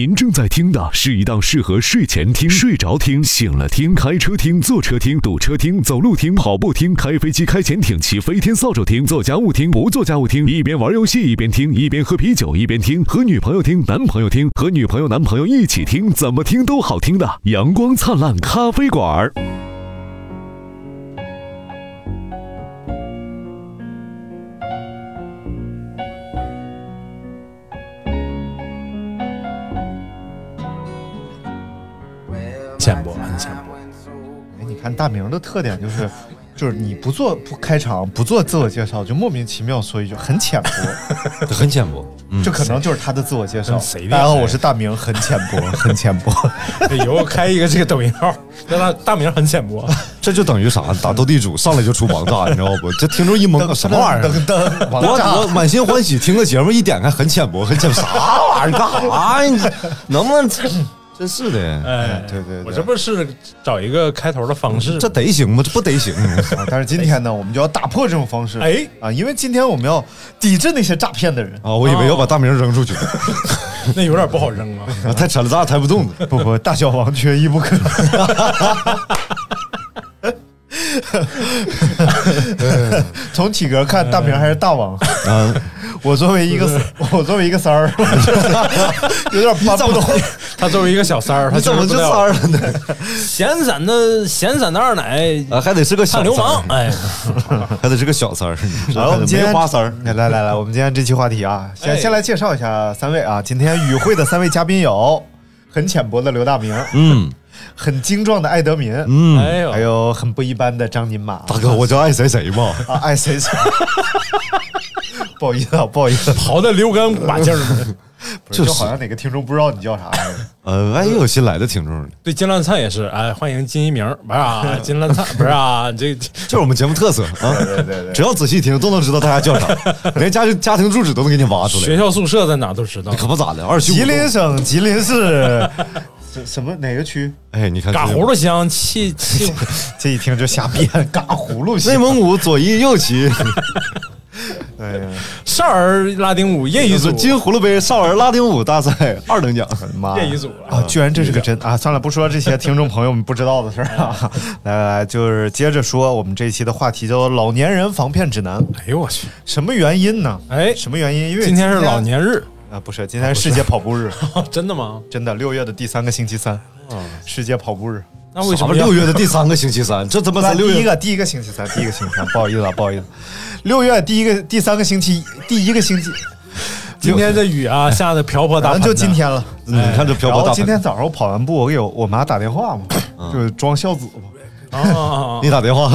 您正在听的是一档适合睡前听、睡着听、醒了听、开车听、坐车听、堵车听、走路听、跑步听、开飞机、开潜艇、骑飞天扫帚听、做家务听、不做家务听，一边玩游戏一边听，一边喝啤酒一边听，和女朋友听、男朋友听，和女朋友、男朋友一起听，怎么听都好听的阳光灿烂咖啡馆。看大明的特点就是，就是你不做不开场，不做自我介绍，就莫名其妙说一句很浅薄，很浅薄。嗯，这可能就是他的自我介绍大家好，我是大明，很浅薄，很浅薄。以后开一个这个抖音号，叫他大明很浅薄。这就等于啥？打斗地主上来就出王炸，你知道不？这听众一懵，什么玩意儿？我王炸我满心欢喜听个节目，一点开很浅薄，很浅薄，啥玩意儿？干啥呀？能不能？真是的，哎，对对对我这不是找一个开头的方式，这得行吗？这不得行。啊！但是今天呢，我们就要打破这种方式。哎啊，因为今天我们要抵制那些诈骗的人。啊！我以为要把大名扔出去，那有点不好扔啊。啊太沉了，咱俩抬不动的。不不，大小王缺一不可。从体格看，大明还是大王。嗯，我作为一个，我作为一个三儿，有点搬不动。他作为一个小三儿，他怎么就三儿了呢？闲散的闲散的二奶啊，还得是个小流氓哎，还得是个小三儿。然后我们今天花三儿，来来来来，我们今天这期话题啊，先哎先来介绍一下三位啊。今天与会的三位嘉宾有很浅薄的刘大明，嗯很精壮的艾德民，嗯，哎呦，还有很不一般的张宁马。大哥，我叫爱谁谁嘛。啊，爱谁谁。不好意思啊，不好意思，跑的流干把劲儿 呢。就好像哪个听众不知道你叫啥似的。呃，万一有新来的听众呢，对金烂灿也是，哎，欢迎金一鸣，不是啊，金烂灿不是啊，这这是我们节目特色啊。对对对只要仔细听，都能知道大家叫啥，连家庭家庭住址都能给你挖出来。学校宿舍在哪都知道。可不咋的，二七五吉林省吉林市什什么哪个区？哎，你看嘎葫芦乡，气气 这一听就瞎编，嘎葫芦内蒙古左翼右旗，哎呀，少儿拉丁舞业余组，金葫芦杯少儿拉丁舞大赛二等奖。妈呀业余组啊！居然这是个真啊！算了，不说这些听众朋友们不知道的事儿啊。来来来，就是接着说，我们这一期的话题叫做“老年人防骗指南哎呦我去，”。什么原因呢？哎，什么原因？因为今天是老年日，啊，不是，今天是世界跑步日，真的吗？真的，六月的第三个星期三，世界跑步日。那为什么六月的 第三个星期三？这怎么才六月第一个第一个星期三，第一个星期三，不好意思啊，不好意思。六月第一个第三个星期，第一个星期，今天这雨啊下的瓢泼大反盆就今天了。你看这漂然后泊大盆，今天早上我跑完步，我给我我妈打电话嘛，就是装孝子嘛。你打电话，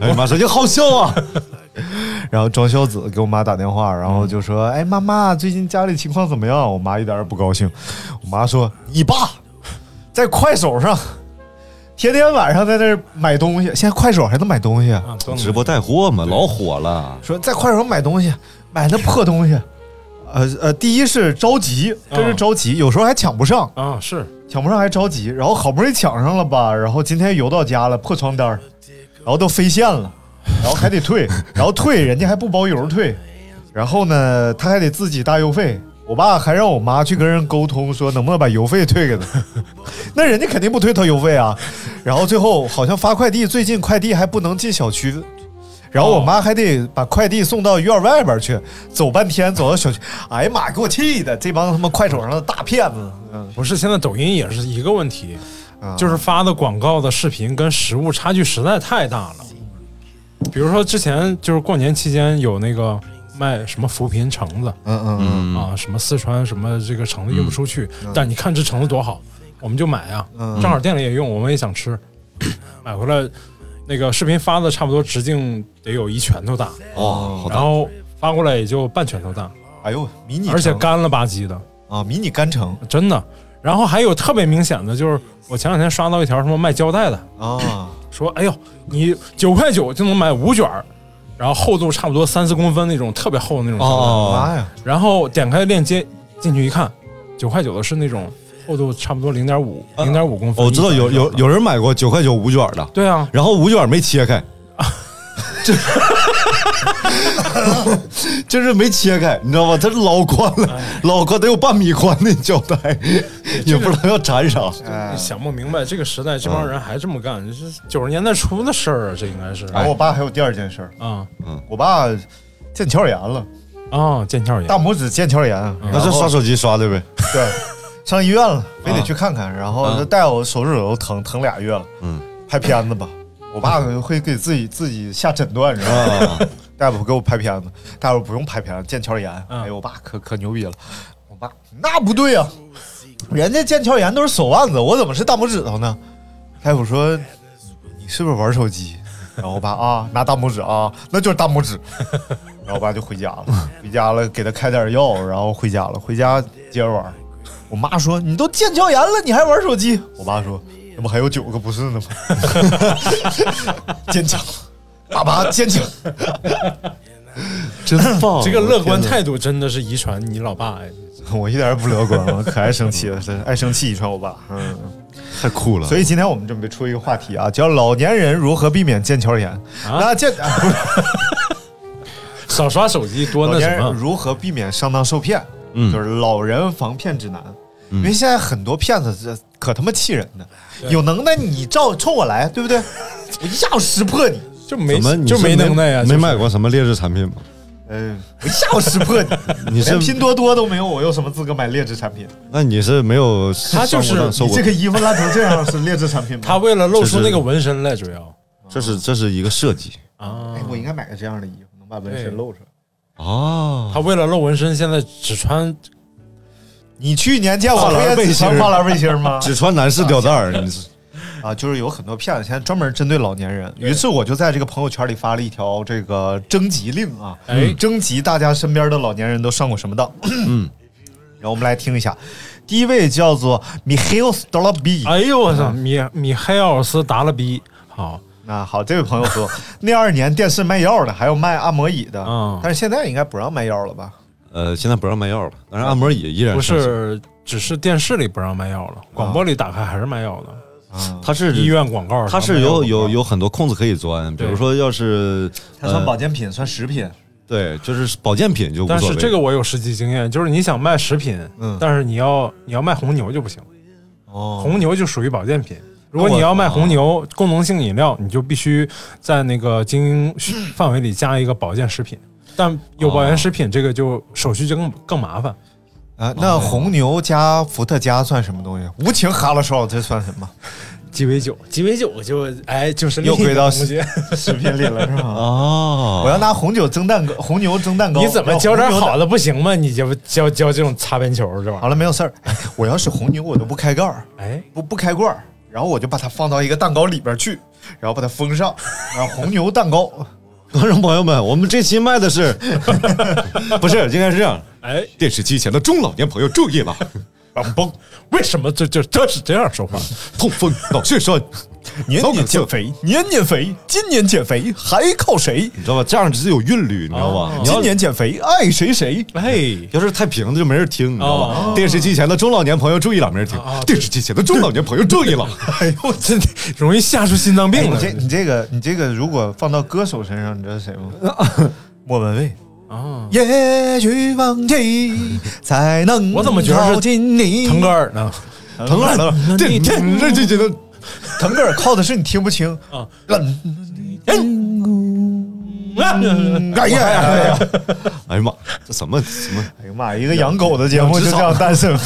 哎妈，说你好笑啊！然后装孝子给我妈打电话，然后就说：“哎，妈妈，最近家里情况怎么样？”我妈一点也不高兴。我妈说：“你爸在快手上天天晚上在那买东西，现在快手还能买东西。啊直播带货嘛，老火了。说在快手买东西，买那破东西。呃呃，第一是着急，真是着急，有时候还抢不上，啊是抢不上还着急，然后好不容易抢上了吧，然后今天邮到家了，破床单儿然后都飞线了，然后还得退，然后退人家还不包邮退，然后呢他还得自己搭邮费。我爸还让我妈去跟人沟通，说能不能把邮费退给他。那人家肯定不退他邮费啊。然后最后好像发快递，最近快递还不能进小区，然后我妈还得把快递送到院外边去，走半天走到小区。哎呀妈，给我气的！这帮他妈快手上的大骗子，嗯，不是？现在抖音也是一个问题，啊就是发的广告的视频跟实物差距实在太大了。比如说之前就是过年期间有那个卖什么扶贫橙子嗯嗯嗯。啊，什么四川什么这个橙子运不出去，但你看这橙子多好，我们就买啊，嗯。正好店里也用，我们也想吃，买回来那个视频发的差不多直径得有一拳头大，哦，好大。然后发过来也就半拳头大，哎呦，迷你橙，而且干了吧唧的，啊，迷你干橙。真的。然后还有特别明显的就是，我前两天刷到一条什么卖胶带的，啊，说哎呦，你九块九就能买五卷儿，然后厚度差不多三四公分那种特别厚的那种妈呀，然后点开链接进去一看，九块九的是那种厚度差不多零点五零点五公分。哦我知道有有有人买过九块九五卷的，对啊，然后五卷没切开，就是没切开，你知道吗？它是老宽了，老宽得有半米宽的胶带，也不知道要粘啥。哎，想不明白这个时代这帮人还这么干，这是九十年代初的事儿啊，这应该是。然后我爸还有第二件事儿，啊。我爸腱鞘炎了，啊，腱鞘炎大拇指腱鞘炎，嗯。那是刷手机刷的呗。对，上医院了，非得去看看，然后他带我手指头疼疼俩月了，嗯，拍片子吧，我爸会给自己自己下诊断，你知道吗？啊，大夫给我拍片子，大夫不用拍片子，腱鞘炎。嗯哎呦，我爸可可牛逼了。我爸那不对呀、人家腱鞘炎都是手腕子，我怎么是大拇指头呢？大夫说你是不是玩手机？然后我爸啊，拿大拇指啊，那就是大拇指。然后我爸就回家了，回家了给他开点药，然后回家了，回家接着玩。我妈说你都腱鞘炎了，你还玩手机？我爸说那不还有九个不是呢吗？坚强，爸爸坚强。真棒！这个乐观态度真的是遗传你老爸哎，我一点也不乐观，我可爱生气了，爱生气遗传我爸。嗯，太酷了。所以今天我们准备出一个话题啊，叫老年人如何避免腱鞘炎。那腱、啊 不是少刷手机多老年人那什么，如何避免上当受骗？嗯就是老人防骗指南。因为现在很多骗子这可他妈气人的，有能耐你照冲我来，对不对？我一下我识破你，就没怎么就没能耐呀，没就是买过什么劣质产品吗？嗯，我一下我识破你。你是连拼多多都没有，我有什么资格买劣质产品？那你是没有他就是你这个衣服烂成这样是劣质产品吗？他为了露出那个纹身来，主要这是这是一个设计啊哎，，我应该买个这样的衣服，能把纹身露出来。啊他为了露纹身，现在只穿你去年见我跨栏不也只背心儿穿跨栏背心儿吗？只穿男士吊带儿，你是啊，就是有很多骗子现在专门针对老年人，于是我就在这个朋友圈里发了一条这个征集令啊，哎征集大家身边的老年人都上过什么当。嗯，然后我们来听一下，第一位叫做 s t o l a b i 哎呦我操，米米海尔斯达拉比，好，那好，这位朋友说，那二年电视卖药的，还有卖按摩椅的，嗯。但是现在应该不让卖药了吧？呃，现在不让卖药了，但是按摩椅依然不，是，只是电视里不让卖药了，广播里打开还是卖药的，啊，它是医院广告它是有有有很多空子可以钻，比如说要是它算呃保健品，算食品。对，就是保健品就无但是。这个我有实际经验，就是你想卖食品，嗯但是你要你要卖红牛就不行，哦红牛就属于保健品。如果你要卖红牛功能性饮料，你就必须在那个经营范围里加一个保健食品。但有保健食品，这个就手续就更更麻烦。啊，那红牛加伏特加算什么东西？无情哈拉少这算什么？鸡尾酒，鸡尾酒就哎就是又归到另一个东西食品 里了是吗？哦，我要拿红酒蒸蛋糕，红牛蒸蛋糕。你怎么教点好的不行吗？你就教教这种擦边球这玩意儿？好了，没有事儿。我要是红牛，我都不开盖儿，哎，不不开罐儿，然后我就把它放到一个蛋糕里边去，然后把它封上，然后红牛蛋糕。观众朋友们，我们这期卖的是，不是应该是这样？哎，电视机前的中老年朋友注意了，嘣嘣，为什么这这这是这样说话？痛风、脑血栓，年年减肥，年年肥，今年减肥还靠谁？你知道吧？这样只有韵律，你知道吧？今年减肥爱谁谁。哎，要是太平的就没人听，你知道吧？哦电视机前的中老年朋友注意了，没人听。电视机前的中老年朋友注意了，哎呦，真的容易吓出心脏哎病来你这你这个你这个如果放到歌手身上，你知道是谁吗？莫文蔚。啊！也许忘记才能我怎么觉得是靠近你？腾格尔呢？腾格尔？这你这这这这的腾格尔靠的是你听不清啊。嗯哎呀哎呀！哎呀妈，这什么什么？哎呀妈，一个养狗的节目就这样诞生。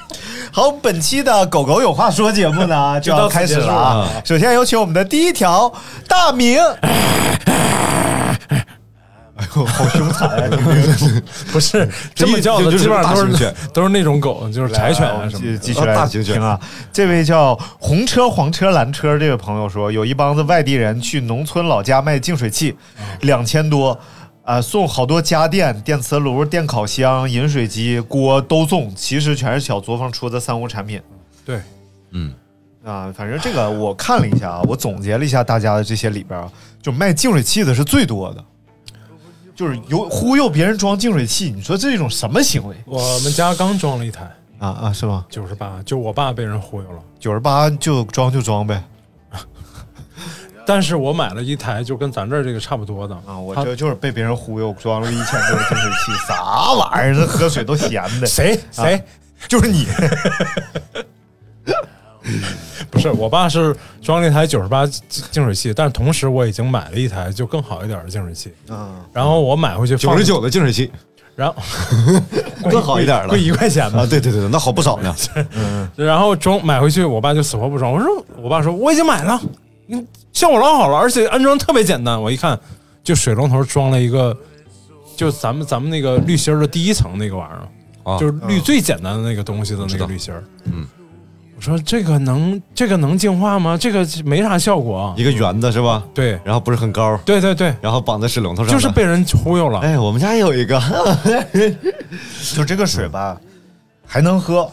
好，本期的《狗狗有话说》节目呢 就要开始了啊！首先有请我们的第一条大明。哎呦，好凶残啊！这个不是这么叫的，就是基本上都是大型犬都是那种狗，就是柴犬啊什么的。继继续来大型犬听啊！这位叫红车黄车蓝车这位朋友说，有一帮子外地人去农村老家卖净水器，两千多。啊、送好多家电、电磁炉、电烤箱、饮水机、锅都送，其实全是小作坊出的三无产品对，嗯，啊。反正这个我看了一下啊，我总结了一下大家的这些里边啊，就卖净水器的是最多的，就是有忽悠别人装净水器，你说这是一种什么行为我们家刚装了一台啊啊？是吗？九十八，就我爸被人忽悠了。九十八就装就装呗。但是我买了一台就跟咱这儿这个差不多的啊，我它这就是被别人忽悠，装了一千多的净水器，啥玩意儿？这喝水都咸的。谁谁、就是你，不 是我爸是装了一台九十八净水器，但是同时我已经买了一台就更好一点的净水器，嗯，然后我买回去放九十，九的净水器然后 更好一点了贵一块钱吧啊！对对对，那好不少呢。然后装买回去，我爸就死活不装。我说，我爸说我已经买了，嗯，效果老好了，而且安装特别简单。我一看，就水龙头装了一个，就咱们咱们那个滤芯儿的第一层那个玩意儿，啊就是滤最简单的那个东西的那个滤芯儿。嗯，我说这个能这个能净化吗？这个没啥效果啊。一个圆的是吧？对然后不是很高，对对对，然后绑在水龙头上，就是被人忽悠了。哎，我们家也有一个，就这个水吧，还能喝，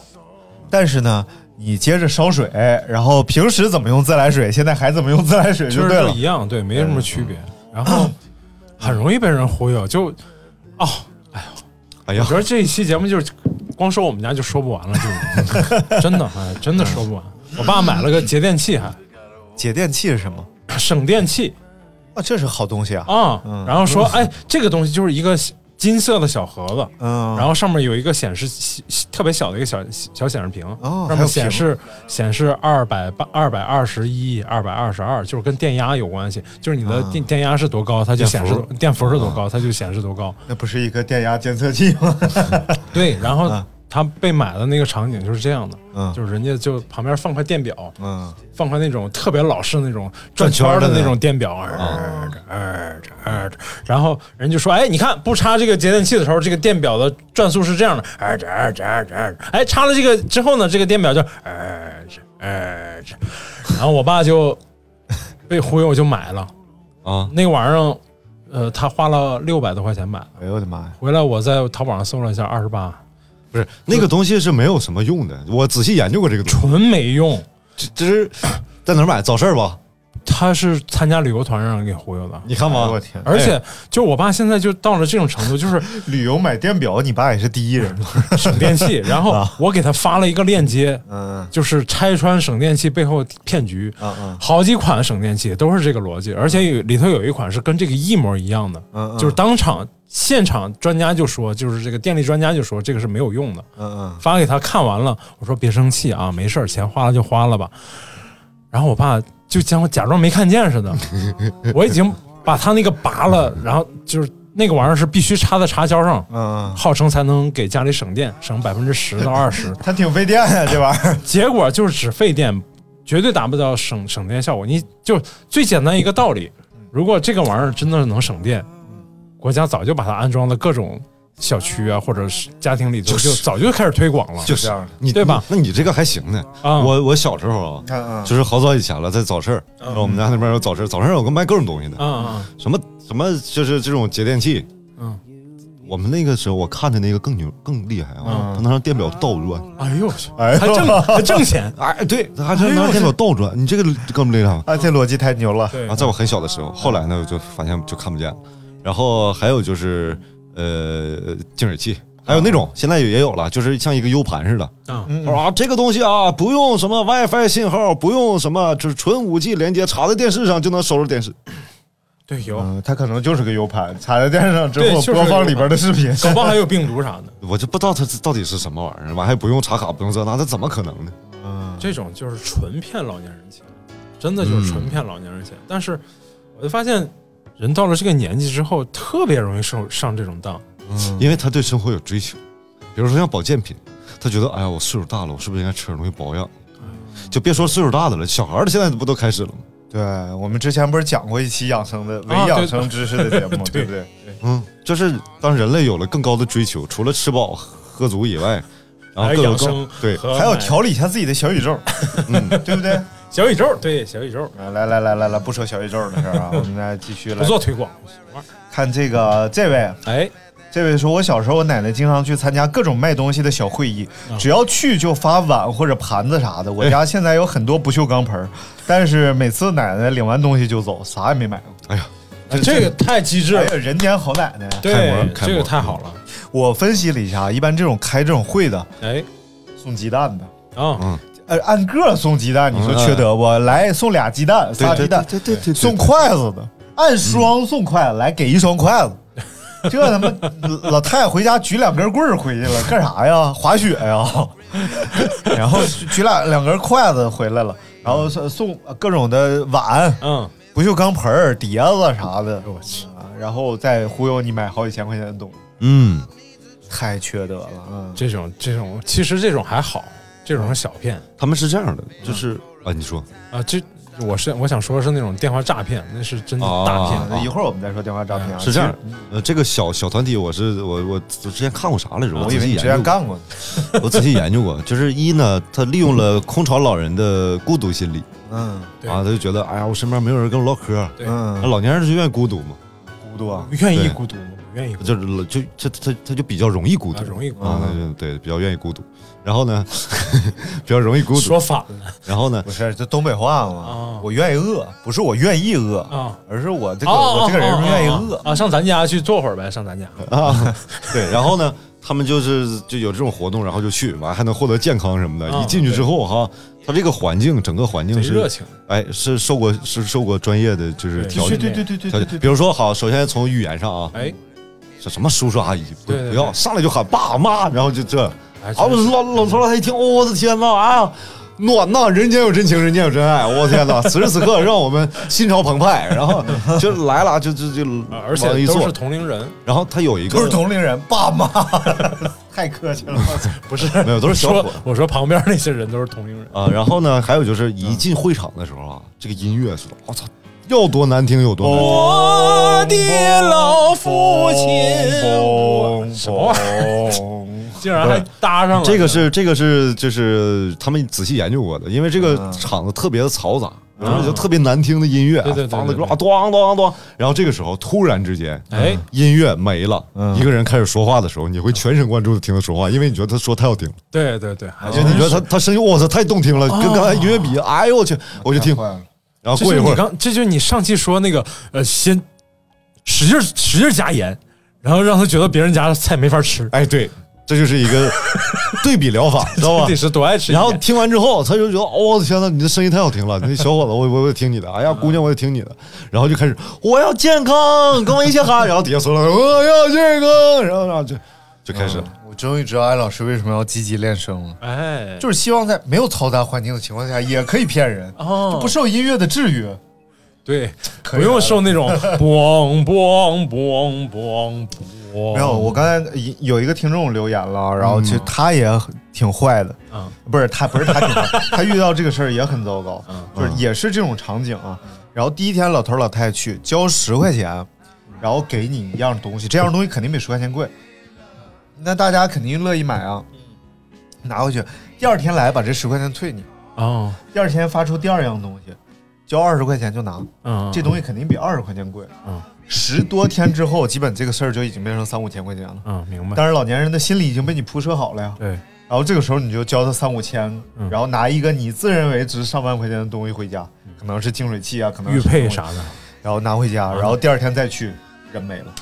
但是呢，你接着烧水，然后平时怎么用自来水，现在还怎么用自来水就对了实都一。样，对，没什么区别。然后很容易被人忽悠，就哦，哎呀我觉，得这一期节目就是光说我们家就说不完了，就 真的哎，真的说不完。我爸买了个节电器，还节电器是什么？省电器啊，这是好东西啊。啊，然后说哎，这个东西就是一个金色的小盒子，嗯，然后上面有一个显示特别小的一个小小显示屏，上面显示显示二百八、二百二十一、二百二十二，就是跟电压有关系，就是你的电电压是多高，它就显示电电伏是多高，它就显示多高。那不是一个电压监测器吗？对，然后他被买的那个场景就是这样的，嗯。就是人家就旁边放块电表，嗯，放块那种特别老式那种转圈的那种电表，然后人就说：“哎，你看不插这个节电器的时候，这个电表的转速是这样的，呃呃呃呃哎，插了这个之后呢，这个电表就二二，然后我爸就被忽悠就买了啊，那个玩意儿，呃，他花了六百多块钱买的，哎呦我的妈呀！回来我在淘宝上搜了一下，二十八，不是那个东西是没有什么用的，我仔细研究过这个东西，纯没用。这这是在哪儿买？早市儿吧？他是参加旅游团让人给忽悠的，你看吧哎呦，我天，而且就我爸现在就到了这种程度，就是 旅游买电表，你爸也是第一人。省电器。然后我给他发了一个链接，嗯就是拆穿省电器背后骗局。嗯嗯好几款省电器都是这个逻辑，而且有里头有一款是跟这个一模一样的，嗯嗯就是当场现场专家就说，就是这个电力专家就说这个是没有用的。嗯嗯，发给他看完了，我说别生气啊，没事儿，钱花了就花了吧。然后我爸就将我假装没看见似的，我已经把他那个拔了，然后就是那个玩意儿是必须插在插销上，嗯，号称才能给家里省电，省百分之十到二十。它挺费电呀，这玩意儿。结果就是只费电，绝对达不到省省电效果。你就最简单一个道理，如果这个玩意儿真的能省电，国家早就把它安装到各种小区啊，或者是家庭里头，就早就开始推广了。就是这样你对吧你那你这个还行呢。啊我我小时候啊，嗯嗯就是好早以前了，在早市儿，我们家那边有早市儿，早市儿有个卖各种东西的，啊啊什么什么就是这种节电器。嗯，我们那个时候我看的那个更牛更厉害啊，嗯它能让电表倒转。哎呦我去，哎还挣还挣钱。哎，对，它还能让电表倒转，你这个更不厉害吗？啊，这逻辑太牛了。啊，在我很小的时候，后来呢，我就发现就看不见了。然后还有就是呃净水器，还有那种现在也有了，就是像一个 U 盘似的。啊，嗯他说啊，这个东西啊，不用什么 WiFi 信号，不用什么，就是纯 5G 连接，插在电视上就能收着电视。对，有，嗯，它可能就是个 U 盘，插在电视上之后就是播放里边的视频。搞不好还有病毒啥的。我就不知道它到底是什么玩意儿，完还不用插卡，不用这那，这怎么可能呢？嗯，这种就是纯骗老年人钱，真的就是纯骗老年人钱。但是我就发现，人到了这个年纪之后，特别容易受上这种当。因为他对生活有追求，比如说像保健品，他觉得哎呀，我岁数大了，我是不是应该吃点东西保养？就别说岁数大的了，小孩儿现在不都开始了吗？对，我们之前不是讲过一期养生的伪养生知识的节目，对对不对？嗯，就是当人类有了更高的追求，除了吃饱喝足以外，然后还更有更有养生对，还要调理一下自己的小宇宙，嗯，对不对？小宇宙，对小宇宙，啊，来来来来来，不说小宇宙的事儿啊，我们来继续来不做推广。看这个这位，哎，这位说，我小时候我奶奶经常去参加各种卖东西的小会议，啊只要去就发碗或者盘子啥的。我家现在有很多不锈钢盆儿，但是每次奶奶领完东西就走，啥也没买过。哎呀，这个太机智了哎呀，，人间好奶奶！开对模，开这个太好了。我分析了一下，一般这种开这种会的哎，送鸡蛋的，啊，嗯，呃按个送鸡蛋，你说缺德不？来送俩鸡蛋，仨鸡蛋，对对对送筷子的，按双送筷子，来给一双筷子。这他妈老太太回家举两根棍儿回去了，干啥呀？滑雪呀？然后举两两根筷子回来了，然后送送各种的碗、嗯，不锈钢盆儿、碟子啥的，我去，啊然后再忽悠你买好几千块钱的东西，嗯，太缺德了。嗯，这种这种其实这种还好，这种是小骗他们是这样的，就是啊，你说。啊。这我是我想说的是那种电话诈骗，那是真的啊。大骗。那一会儿我们再说电话诈骗啊。是这样，呃，这个小小团体，我是我我之前看过啥来着？我以为你之仔细研究过，前干过。我仔细研究过，就是一呢，他利用了 空巢老人的孤独心理。嗯。啊，他就觉得哎呀，我身边没有人跟我唠嗑，嗯，老年人就愿意孤独嘛，孤独啊。愿意孤独愿意孤独，就是就就他他就比较容易孤独啊，容易孤啊，独。那就对，比较愿意孤独。然后呢，比较容易孤独。说反了然后呢不，是，这东北话嘛啊。我愿意饿，不是我愿意饿，啊！而是我这个哦我这个人愿意饿。啊，上咱家去坐会儿呗，上咱家。啊，对，然后呢，他们就是就有这种活动，然后就去，完还能获得健康什么的。啊一进去之后哈，他这个环境，整个环境是贼热情，哎，是受过是受过专业的就是对调对对对对对调解。比如说，好，首先从语言上啊，哎，是什么叔叔阿姨，不对对不要上来就喊爸妈，然后就这，哎啊，我老老头老太一听，哦我的天呐，啊！暖呐，人间有真情，人间有真爱。我天呐，此时此刻让我们心潮澎湃，然后就来了，就就就啊而且一坐都是，同龄人，然后他有一个都是同龄人，爸妈，太客气了。不是没有都是小伙我说旁边那些人都是同龄人。啊，然后呢，还有就是一进会场的时候啊，这个音乐是，我操，要多难听有多难听。我的老父亲，什么玩意儿？竟然还搭上了。这个是这个是就是他们仔细研究过的，因为这个场子特别的嘈杂，然后就特别难听的音乐啊对对对放的对对啊咣咣咣，然后这个时候突然之间，哎。音乐没了，一个人开始说话的时候，你会全神贯注的听他说话，因为你觉得他说太好听了，对对对，而且你觉得他他声音哇塞太动听了，跟刚才音乐比，哎呦我去，我就听，然后过一会儿，刚，这就是你上期说那个呃，先使劲使劲加盐，然后让他觉得别人家的菜没法吃，哎对，这就是一个对比疗法，知道吧得？是多爱吃。然后听完之后，他就觉得，哦，我的天呐，你的声音太好听了，那小伙子，我我我得听你的，哎呀，姑娘，我得听你的，然后就开始，我要健康，跟我一起喊，然后底下所有人，我要健康，然后然后就就开始了，我终于知道艾老师为什么要积极练声了，哎，就是希望在没有嘈杂环境的情况下也可以骗人，哦。就不受音乐的制约。对，不用受那种 嘣嘣嘣嘣。嘣。没有，我刚才有一个听众留言了，然后其实他也挺坏的，嗯。不是他，不是他挺坏，他遇到这个事儿也很糟糕，嗯。就是也是这种场景啊。然后第一天老头老太太去交十块钱，然后给你一样东西，这样东西肯定比十块钱贵，那大家肯定乐意买啊，拿回去，第二天来把这十块钱退你，哦，第二天发出第二样东西，交二十块钱就拿，嗯，这东西肯定比二十块钱贵。嗯十多天之后，基本这个事儿就已经变成三五千块钱了。嗯，明白。但是老年人的心理已经被你铺设好了呀。对，然后这个时候你就交他三五千，嗯然后拿一个你自认为值上万块钱的东西回家，可能是净水器啊，可能玉是什么佩啥的，然后拿回家，嗯然后第二天再去，人没了。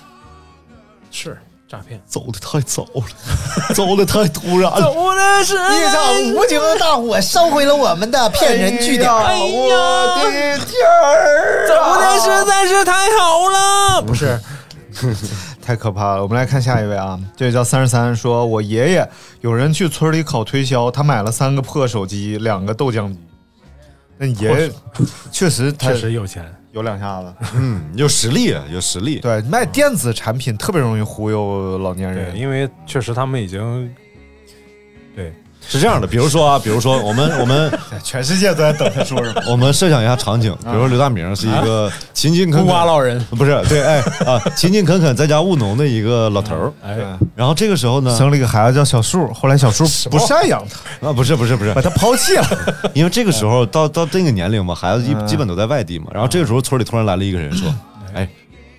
是诈骗。走的太早了，走的太突然了，走的是一场无情的大火烧毁了我们的骗人据点。哎呀我的天儿、走的实在是太好了，不是？太可怕了！我们来看下一位啊，这位叫三十三，说我爷爷有人去村里搞推销，他买了三个破手机，两个豆浆机。那你爷爷确实他确实有钱。有两下子，嗯，有实力，有实力，对，卖电子产品特别容易忽悠老年，人。因为确实他们已经，对，是这样的，比如说啊，比如说我们我们 全世界都在等他说什么。我们设想一下场景，比如说刘大明是一个勤勤恳孤恳寡老人，不是对，哎啊，勤勤恳恳在家务农的一个老头儿。哎，然后这个时候呢，生了一个孩子叫小树，后来小树不赡养他，啊，不是不是不是把，他抛弃了。因为这个时候到到这个年龄嘛，孩子基嗯基本都在外地嘛。然后这个时候村里突然来了一个人说：“哎，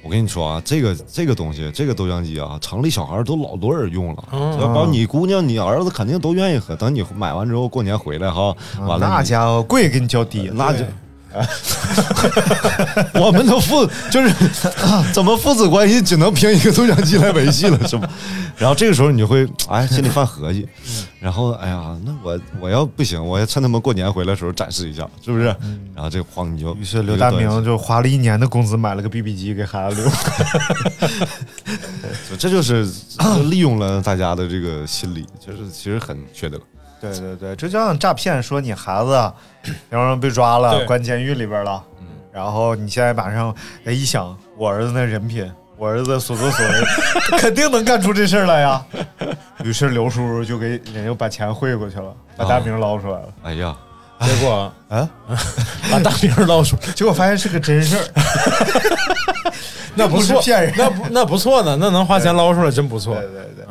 我跟你说啊，这个这个东西，这个豆浆机啊，城里小孩都老多人用了，嗯要包你姑娘、你儿子肯定都愿意喝。等你买完之后，过年回来哈，完了那家伙贵给你交低，那就 我们的父就是怎么父子关系只能凭一个对讲机来维系了，是吧？然后这个时候你就会哎心里犯合计，然后哎呀，那我我要不行，我要趁他们过年回来的时候展示一下，是不是？然后这个慌你就于是刘大明就花了一年的工资买了个 BB 机给孩子留。这就是利用了大家的这个心理，就是其实很缺德。对对对，这就像诈骗，说你孩子，然后被抓了，关监狱里边了，然后你现在马上哎一想，我儿子那人品，我儿子所作所为，肯定能干出这事儿来呀。于是刘叔叔就给人家把钱汇过去了，把大名捞出来了，哎呀，结果啊，把大名捞出，结果发现是个真事儿，那不错，骗人。那不那不错呢，那能花钱捞出来真不错。对。对对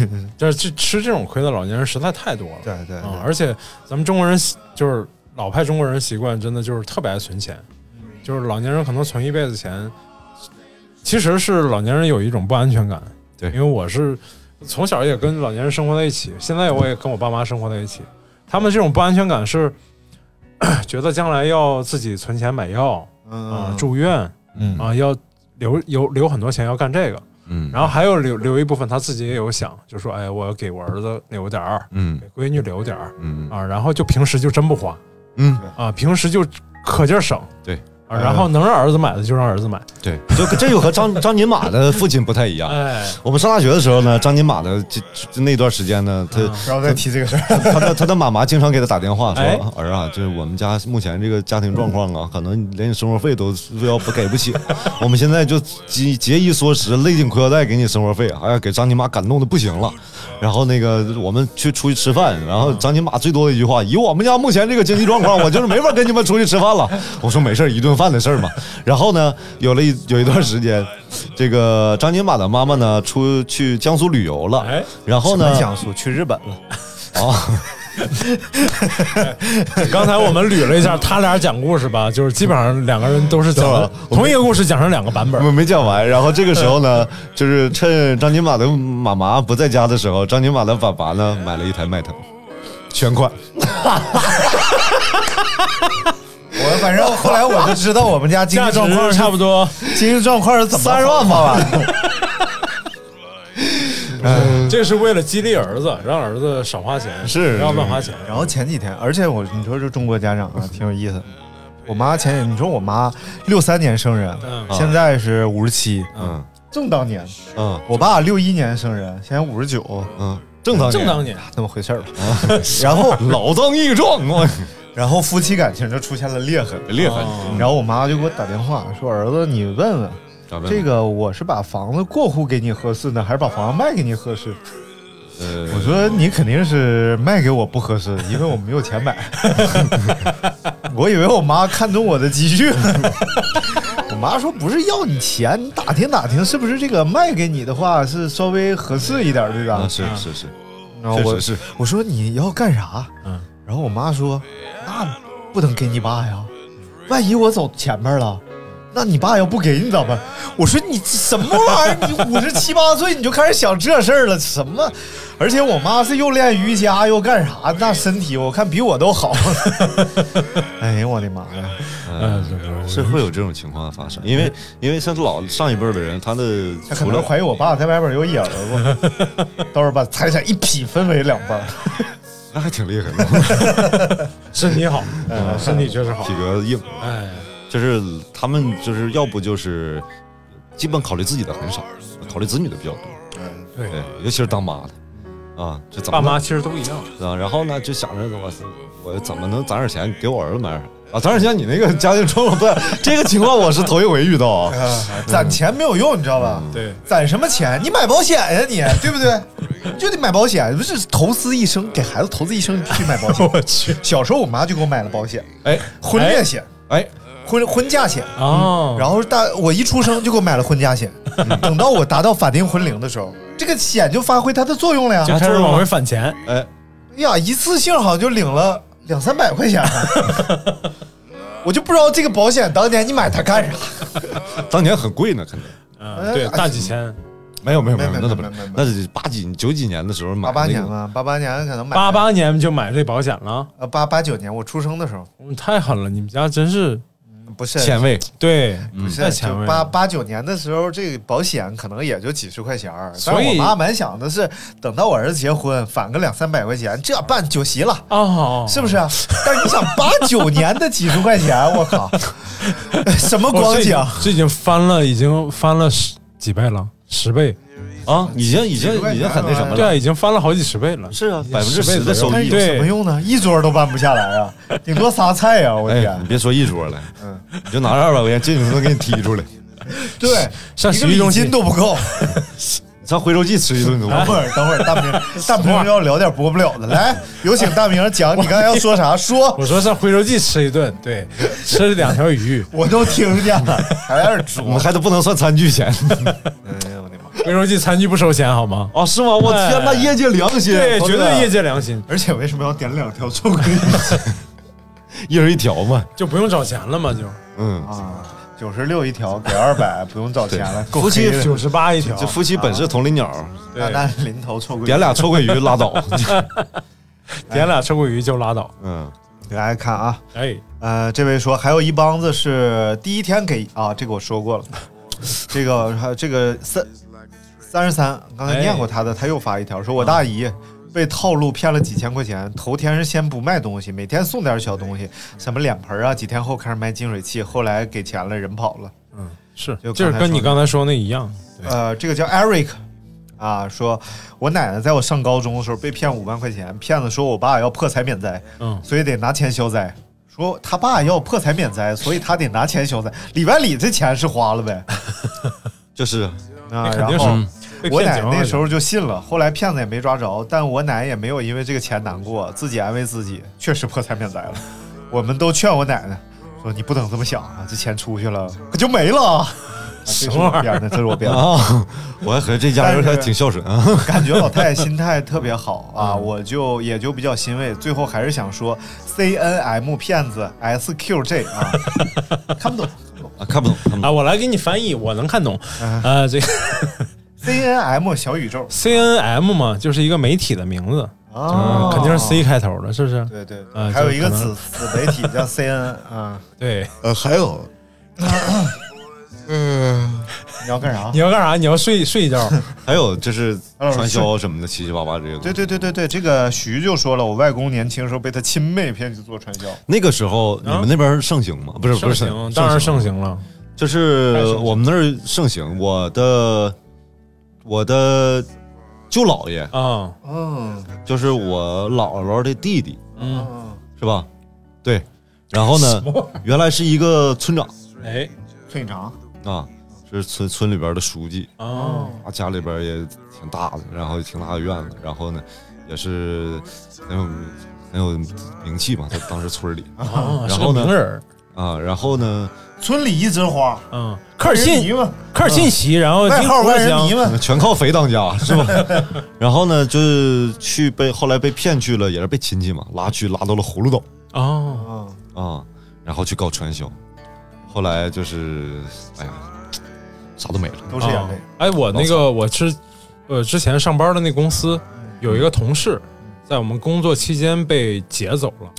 这这吃这种亏的老年人实在太多了。对对啊，而且咱们中国人就是老派中国人习惯，真的就是特别爱存钱，就是老年人可能存一辈子钱，其实是老年人有一种不安全感。对因为我是从小也跟老年人生活在一起，现在我也跟我爸妈生活在一起，他们这种不安全感是 觉得将来要自己存钱买药啊、嗯，住院嗯啊，要留留留很多钱要干这个。嗯，然后还有留留一部分他自己也有想，就说哎，我要给我儿子留点儿，嗯。给闺女留点儿嗯。啊，然后就平时就真不花。嗯，啊，平时就可劲儿省，对啊，然后能让儿子买的就让儿子买，对，就这就和张张金马的父亲不太一样。哎，我们上大学的时候呢，张金马的这这那段时间呢，他然后再提这个事儿，他的他的妈妈经常给他打电话哎说：“儿啊，就是我们家目前这个家庭状况啊，可能连你生活费都都要不给不起，我们现在就节节衣缩食，勒紧裤腰带给你生活费。”哎呀，给张金马感动的不行了。然后那个我们去出去吃饭，然后张金马最多的一句话：“以我们家目前这个经济状况，我就是没法跟你们出去吃饭了。”我说：“没事儿一顿饭的事儿嘛。”然后呢，有了一有一段时间，这个张金马的妈妈呢出去江苏旅游了，哎，然后呢，江苏去日本了，哦。刚才我们捋了一下，他俩讲故事吧，就是基本上两个人都是讲同一个故事，讲成两个版本我。没讲完，然后这个时候呢，就是趁张金马的妈妈不在家的时候，张金马的爸爸呢买了一台迈腾，全款。我反正后来我就知道我们家经济状况差不多，经济状况是怎么三十万吧，这是为了激励儿子，让儿子少花钱，是不要乱花钱。然后前几天，而且我你说这中国家长啊，挺有意思。我妈前几，你说我妈六三年生人，嗯现在是五十七，嗯正当年。嗯我爸六一年生人，现在五十九，嗯，正当年正当年，那么回事儿吧。然后，老当益壮，我 然后夫妻感情就出现了裂痕。裂痕。然后我妈就给我打电话说：“儿子，你问问这个，我是把房子过户给你合适呢，还是把房子卖给你合适？”呃，我说你肯定是卖给我不合适，因为我没有钱买。我以为我妈看中我的积蓄了。我妈说不是要你钱，你打听打听是不是这个卖给你的话是稍微合适一点，对吧啊？是是是，然后我是。我说你要干啥？嗯，然后我妈说那不能给你爸呀，万一我走前面了。那你爸要不给你咋办？我说你什么玩意儿？你五十七八岁你就开始想这事儿了？什么？而且我妈是又练瑜伽又干啥？那身体我看比我都好。哎呀，我的妈呀！嗯，是会有这种情况发生，因为因为像老上一辈儿的人，他的他可除了能怀疑我爸在外边有野儿子，到时候把财产一劈分为两半儿。那还挺厉害的，身体好，嗯，身体确实好体。格硬，哎，就是他们就是要不就是基本考虑自己的很少，考虑子女的比较多，对，对，尤其是当妈的啊，这怎么爸妈其实都一样。啊？然后呢，就想着我我怎么能攒点钱给我儿子买点啊？攒点钱，你那个家庭状况不这个情况，我是头一回遇到啊。攒钱没有用，你知道吧？对，攒什么钱？你买保险呀，你对不对？你就得买保险，不是投资一生，给孩子投资一生，你必须买保险。我去，小时候我妈就给我买了保险，哎婚恋险、哎，婚婚嫁险。哦，然后大我一出生就给我买了婚嫁险，等到我达到法定婚龄的时候，这个险就发挥它的作用了呀。就开始往回返钱。哎，哎呀，一次性好像就领了两三百块钱，我就不知道这个保险当年你买它干啥？当年很贵呢，肯定。嗯，对，大几千。没有没有没有没，那都不没没没没那是八几九几年的时候买八八年嘛，八八年可能买八八年就买这保险了，呃八八九年我出生的时候，嗯太狠了！你们家真是不是前卫，对，不是前卫八八九年的时候，这个保险可能也就几十块钱儿，但所以是我妈蛮想的是，等到我儿子结婚，返个两三百块钱，这办酒席了。哦，是不是啊？但是你想，八九年的几十块钱，我靠，什么光景？哦这已经翻了，已经翻了十几倍了，十倍。啊，已经已经已经很那什么了。对啊，已经翻了好几十倍了。是啊，百分之十的收益。有什么用呢？一桌都搬不下来啊，顶多仨菜呀！我哎，天你，别说一桌了，嗯，你就拿二百块钱进去，能给你踢出来。对，上洗浴中心都不够。你 上回收季吃一顿都等会儿，等会儿，大明，大明要聊点播不了的，来，有请大明讲，你刚才要说啥？说，我说上回收季吃一顿，对，吃了两条鱼。我都听见了，还在这儿我们。还都不能算餐具钱哎呦我的妈！徽州记餐具不收钱好吗？哦，是吗？我天，那业界良心，对，绝对业界良心，而且为什么要点两条臭鳜鱼 一人一条嘛。就不用找钱了嘛，就嗯，啊？九十六一条，给二百，不用找钱了，够夫妻九十八一条这。夫妻本是同林鸟，那那临头臭。点俩臭鳜鱼拉倒。点俩臭鳜鱼就拉倒。嗯，给大家看啊，哎，呃，这位说还有一帮子是第一天给啊，这个我说过了，这个还有这个三三十三，刚才念过他的，他又发一条说，我大姨被套路骗了几千块钱，头天是先不卖东西，每天送点小东西，什么脸盆啊，几天后开始卖净水器，后来给钱了，人跑了。嗯，是，就就是跟你刚才说那一样。呃，这个叫 Eric 啊，说我奶奶在我上高中的时候被骗五万块钱，骗子说我爸要破财免灾，嗯所以得拿钱消灾。说他爸要破财免灾，所以他得拿钱消灾。里外里这钱是花了呗 就是啊，那肯然后定是被我奶那时候就信了，后来骗子也没抓着，但我奶也没有因为这个钱难过，自己安慰自己，确实破财免灾了。我们都劝我奶奶说：“你不能这么想啊，这钱出去了可就没了。啊”这是我编的，这是我编的。啊，我还合计这家人还挺孝顺啊。感觉老太太心态特别好啊，我就也就比较欣慰。最后还是想说，C N M 骗子 S Q J 啊，看不懂啊，看不懂，看不懂啊，我来给你翻译，我能看懂。啊呃，这个，C N M 小宇宙 C N M 嘛，就是一个媒体的名字，啊嗯，肯定是 C 开头的，是不是？对对还有一个子子媒体叫 C N 啊，对，呃，还有，嗯 你要干啥你？要干啥？你要睡睡一觉？还有就是嗯传销什么的，七七八八这个。对对对对对，这个徐就说了，我外公年轻时候被他亲妹骗去做传销，那个时候你们那边盛行吗？不是不是盛行，当然盛行了。就是我们那儿盛行。我的我的舅姥爷啊，嗯就是我姥姥的弟弟，嗯，嗯，是吧？对。然后呢，原来是一个村长。哎，村长。啊，是村村里边的书记。哦，啊，家里边也挺大的，然后挺大的院子，然后呢，也是很有很有名气嘛，他当时村里。啊，然后呢啊，然后呢，村里一枝花，嗯，科尔沁，科尔沁旗，然后金外号万人迷嘛，全靠肥当家是吧？然后呢，就是去被后来被骗去了，也是被亲戚嘛拉去拉到了葫芦岛哦，嗯啊，然后去搞传销，后来就是哎呀，啥都没了。哦都是眼泪。哎，我那个我之呃之前上班的那公司有一个同事，在我们工作期间被劫走了，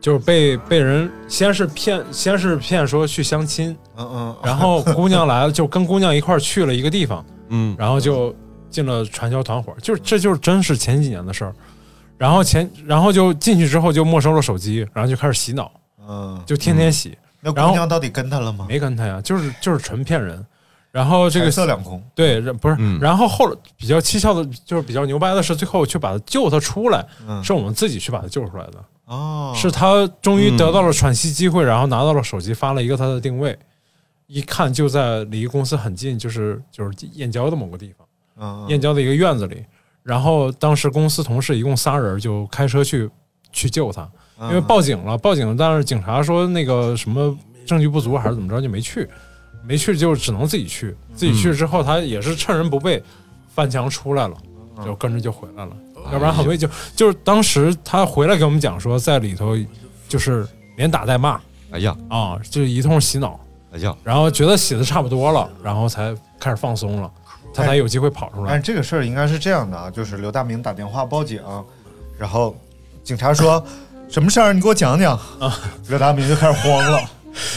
就是被被人先是骗，先是骗说去相亲，嗯嗯，然后姑娘来了，就跟姑娘一块儿去了一个地方，嗯，然后就进了传销团伙，就是这就是真是前几年的事儿。然后前然后就进去之后就没收了手机，然后就开始洗脑，嗯，就天天洗，那然后姑娘到底跟他了吗？没跟他呀，就是就是纯骗人。然后这个色两空，对，不是，嗯然后后来比较蹊跷的，就是比较牛掰的是，最后去把他救他出来，嗯是我们自己去把他救出来的，哦，是他终于得到了喘息机会，然后拿到了手机，发了一个他的定位，一看就在离公司很近，就是就是燕郊的某个地方，嗯燕郊的一个院子里。然后当时公司同事一共仨人，就开车去去救他，嗯因为报警了，报警了，但是警察说那个什么证据不足还是怎么着，就没去，没去就只能自己去。自己去之后，他也是趁人不备，翻墙出来了，就跟着就回来了。要不然很危就就是当时他回来给我们讲说，在里头就是连打带骂哎呀，啊，就一通洗脑，哎呀，然后觉得洗的差不多了，然后才开始放松了。他才有机会跑出来但是。这个事儿应该是这样的啊，就是刘大明打电话报警，然后警察说 什么事儿，你给我讲讲啊。刘大明就开始慌了，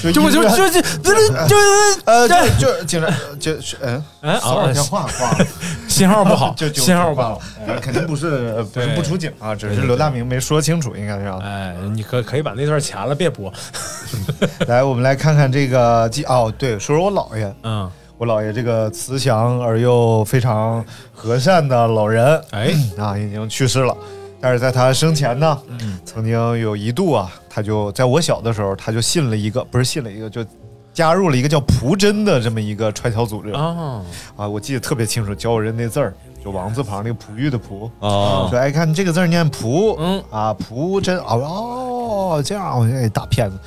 就就就就就就就呃就就警察就是嗯，哎电话挂了，信号不好，就就信号不好挂了。，呃肯定不是呃不是对不出警啊，只是刘大明没说清楚，应该是啊。哎，你可可以把那段掐了，别播。来，我们来看看这个记哦，对，说说我姥爷，嗯，我姥爷这个慈祥而又非常和善的老人，哎，啊，已经去世了。但是在他生前呢，嗯曾经有一度啊，他就在我小的时候，他就信了一个，不是信了一个，就加入了一个叫蒲真的这么一个传销组织啊，啊。我记得特别清楚，教我认那字儿，就王字旁那个璞玉的璞。啊说哎，看这个字儿念璞，嗯啊，蒲真哦，这样我这大骗子。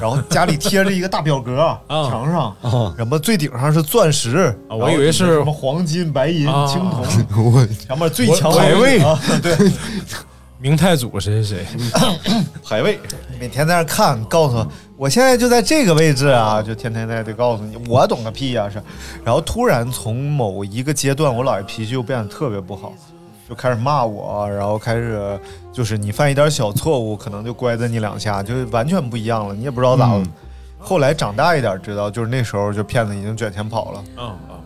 然后家里贴着一个大表格，啊。墙上，啊！什么最顶上是钻石，啊我以为是什么黄金、白银、啊。青铜，我前面最强排位啊，对，明太祖谁谁谁，排位。每天在那看，告诉我，我现在就在这个位置啊，就天天在这告诉你，我懂个屁呀、是。然后突然从某一个阶段，我姥爷脾气就变得特别不好，就开始骂我，然后开始就是你犯一点小错误，可能就乖在你两下，就完全不一样了，你也不知道咋了。嗯。后来长大一点知道，就是那时候就骗子已经卷钱跑了，嗯嗯，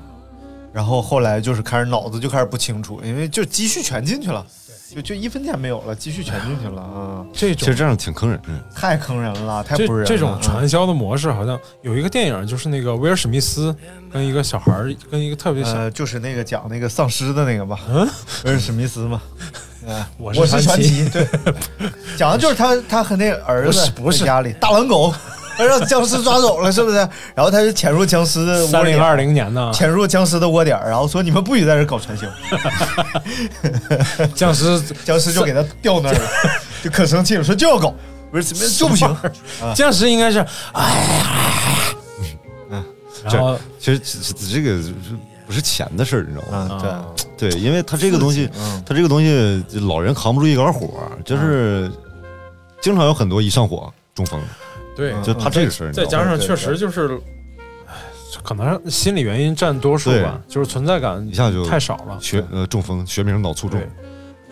然后后来就是开始脑子就开始不清楚，因为就积蓄全进去了，就就一分钱没有了，积蓄全进去了啊，这种其实这样挺坑人的。太坑人了，太不是人了这这种啊传销的模式，好像有一个电影，就是那个威尔史密斯跟一个小孩儿，跟一个特别小，呃，就是那个讲那个丧尸的那个吧，嗯，威尔史密斯嘛，嗯，我是传传奇奇，对，讲的就是他他和那个儿子不是不是。在家里大狼狗让僵尸抓走了，是不是？然后他就潜入僵尸的三零二零年呢，潜入僵尸的窝点，然后说你们不许在这搞传销，僵尸 僵尸就给他吊那儿了，就可生气了，说就要搞，不是就不行，僵尸应该是哎，然后其实这个不是钱的事儿，你知道吗？嗯，对。啊对，因为他这个东西，嗯他这个东西老人扛不住一杆火，就是经常有很多一上火中风，对，就怕这个事儿。再加上确实就是，唉可能心理原因占多数吧，就是存在感一下就太少了。学呃中风，学名脑卒中对，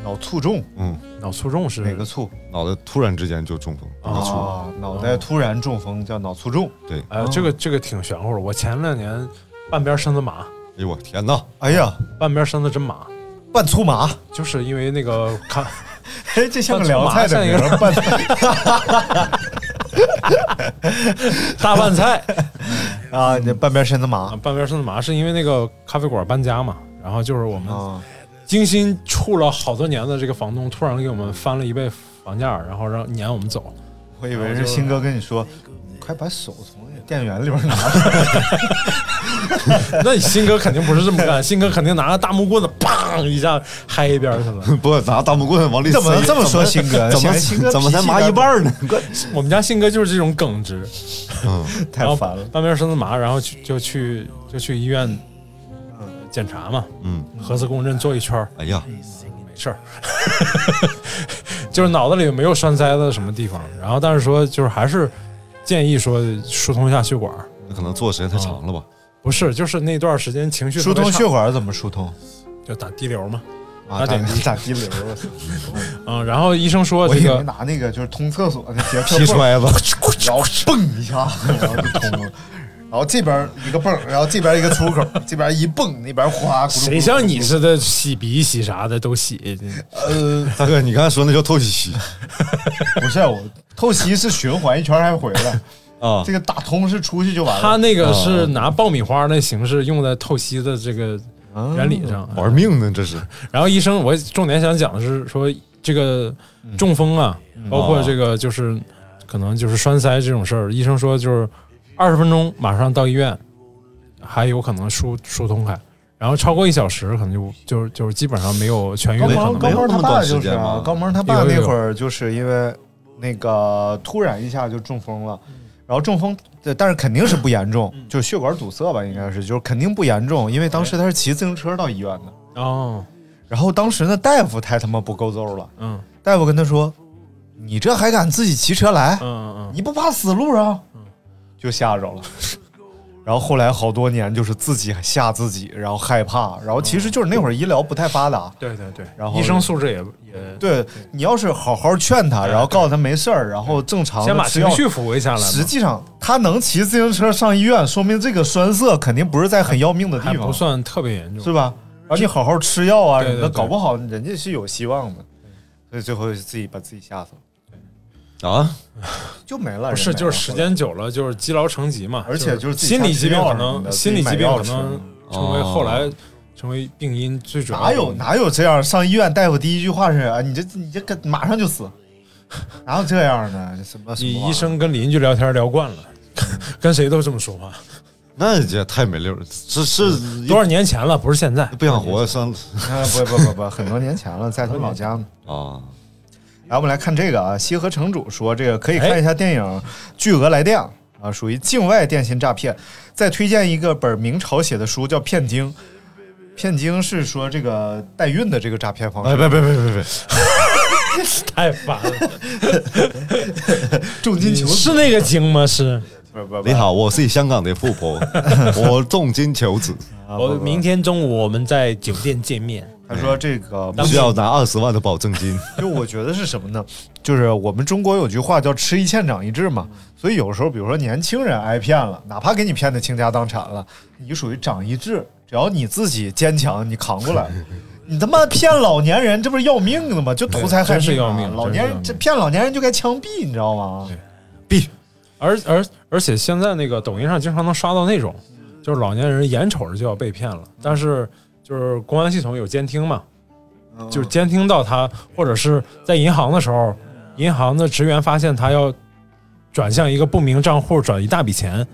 脑卒中嗯，脑卒中是哪个卒？脑袋突然之间就中风，脑卒，啊，脑袋突然中风叫脑卒中。对，哎呀，这个这个挺玄乎的。我前两年半边身子麻，哎呦我天哪！哎呀，半边身子真麻，半粗麻，就是因为那个看 哎，这像个凉菜的名拌儿，拌 大拌菜 啊，你半边身子麻啊，半边身子麻是因为那个咖啡馆搬家嘛，然后就是我们啊，精心处了好多年的这个房东突然给我们翻了一倍房价，然后让撵我们走。我以为是新哥跟你说，快把手从那个电源里边拿出来。那你新哥肯定不是这么干，新哥肯定拿个大木棍子，砰一下嗨一边去了。不拿大木棍往里，怎么这么说新哥怎么新哥怎么才麻一半呢？我们家新哥就是这种耿直，嗯，太烦了。半边身子麻，然后去就去就去医院呃检查嘛，嗯，核磁共振做一圈哎呀，没事儿，就是脑子里没有栓塞的什么地方，然后但是说就是还是建议说疏通一下血管，那可能做的时间太长了吧？不是就是那段时间情绪疏通血管怎么疏通？就打滴流嘛，啊，打打点滴 打滴流。嗯，然后医生说我以为这个拿那个就是通厕所那杰克踢泵，摔子，然后蹦一下，然后就通了。然后这边一个泵，然后这边一个出口，这边一蹦，那边哗。谁像你似的洗鼻洗啥的都洗，呃，大哥，你刚才说那叫透析不是我透析是循环一圈还回来，啊这？个打通是出去就完了。他那个是拿爆米花那形式用在透析的这个原理上。玩命呢，这是然后医生，我重点想讲的是说这个中风啊，包括这个就是可能就是栓塞这种事儿，医生说就是二十分钟马上到医院，还有可能疏疏通开。然后超过一小时，可能就就是就是基本上没有痊愈高的可能。萌高萌他没有那么短爸就是啊，高萌他爸那会儿就是因为那个突然一下就中风了，然后中风，但是肯定是不严重，就是血管堵塞吧，应该是，就是肯定不严重，因为当时他是骑自行车到医院的，哦，然后当时那大夫太他妈不够揍了，嗯大夫跟他说：“你这还敢自己骑车来？嗯嗯你不怕死路上？”就吓着了。然后后来好多年就是自己吓自己，然后害怕，然后其实就是那会儿医疗不太发达，对对对，然后医生素质也也对你要是好好劝他，然后告诉他没事儿，然后正常先把。情绪抚慰下来。实际上，他能骑自行车上医院，说明这个栓塞肯定不是在很要命的地方，不算特别严重，是吧？然后你好好吃药啊什么的，对对对搞不好人家是有希望的。所以最后自己把自己吓死了，啊，就没了。不是就是时间久了就是积劳成疾嘛，而且就是心理疾病可能心理疾病可能成为哦后来成为病因最主要的哪有哪有这样？上医院大夫第一句话是啊，你这你这个马上就死，哪有这样的？什么你医生跟邻居聊天聊惯了，跟谁都这么说话。那也太没溜了，是是多少年前了，不是现在。不想活上啊不不不不，很多年前了，在他老家呢。啊？来，我们来看这个啊，西河城主说这个可以看一下电影《巨额来电》啊，属于境外电信诈骗。再推荐一个本明朝写的书，叫《骗经》。骗经是说这个代孕的这个诈骗方哎，式，别别别别别，太烦了，重金求子。是那个经吗？是不是不是你好，我是香港的富婆，我重金求子，我明天中午我们在酒店见面。他说这个需要拿二十万的保证金。就我觉得是什么呢？就是我们中国有句话叫“吃一堑长一智”嘛，所以有时候，比如说年轻人挨骗了，哪怕给你骗的倾家荡产了，你属于长一智，只要你自己坚强，你扛过来。你他妈骗老年人，这不是要命的吗？就图财害真是命啊要命老年真是要命人这骗老年人就该枪毙，你知道吗？毙，而而而且现在那个抖音上经常能刷到那种，就是老年人眼瞅着就要被骗了，但是就是公安系统有监听嘛，就是监听到他，或者是在银行的时候，银行的职员发现他要转向一个不明账户转一大笔钱，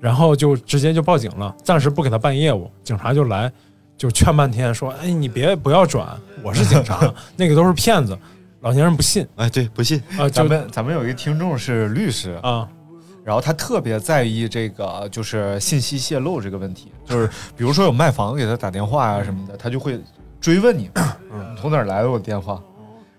然后就直接就报警了，暂时不给他办业务，警察就来就劝半天说，哎，你别不要转，我是警察，那个都是骗子，老年人不信。哎，对，不信啊，就咱们咱们有一个听众是律师，啊。然后他特别在意这个就是信息泄露这个问题，就是比如说有卖房给他打电话啊、什么的，他就会追问你，你从哪儿来的我的电话，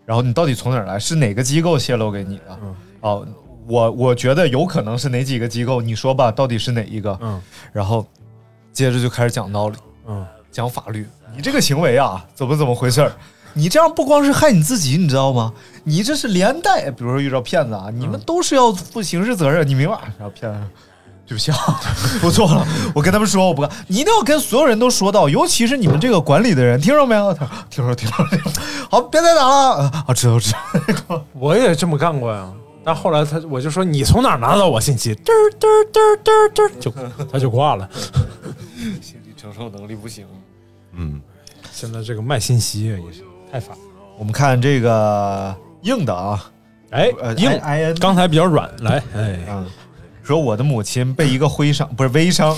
然后你到底从哪儿来，是哪个机构泄露给你的？哦，我我觉得有可能是哪几个机构，你说吧，到底是哪一个？嗯然后接着就开始讲道理，嗯，讲法律，你这个行为啊，怎么怎么回事儿？你这样不光是害你自己，你知道吗？你这是连带，比如说遇到骗子啊，你们都是要负刑事责任，你明白？然后骗子，对 不起啊，我错了，我跟他们说我不干，你一定要跟所有人都说到，尤其是你们这个管理的人，听着没有？他说听说听说听说，好，别再打了啊，知道知道。我也这么干过呀。但后来他我就说你从哪儿拿到我信息？嘚儿嘚儿嘚儿嘚儿嘚儿，就 他就挂了。心理承受能力不行。嗯，现在这个卖信息也是太烦。我们看这个硬的啊，哎呃，硬 I N 刚才比较软，来，哎，啊，说我的母亲被一个徽商 不是微商，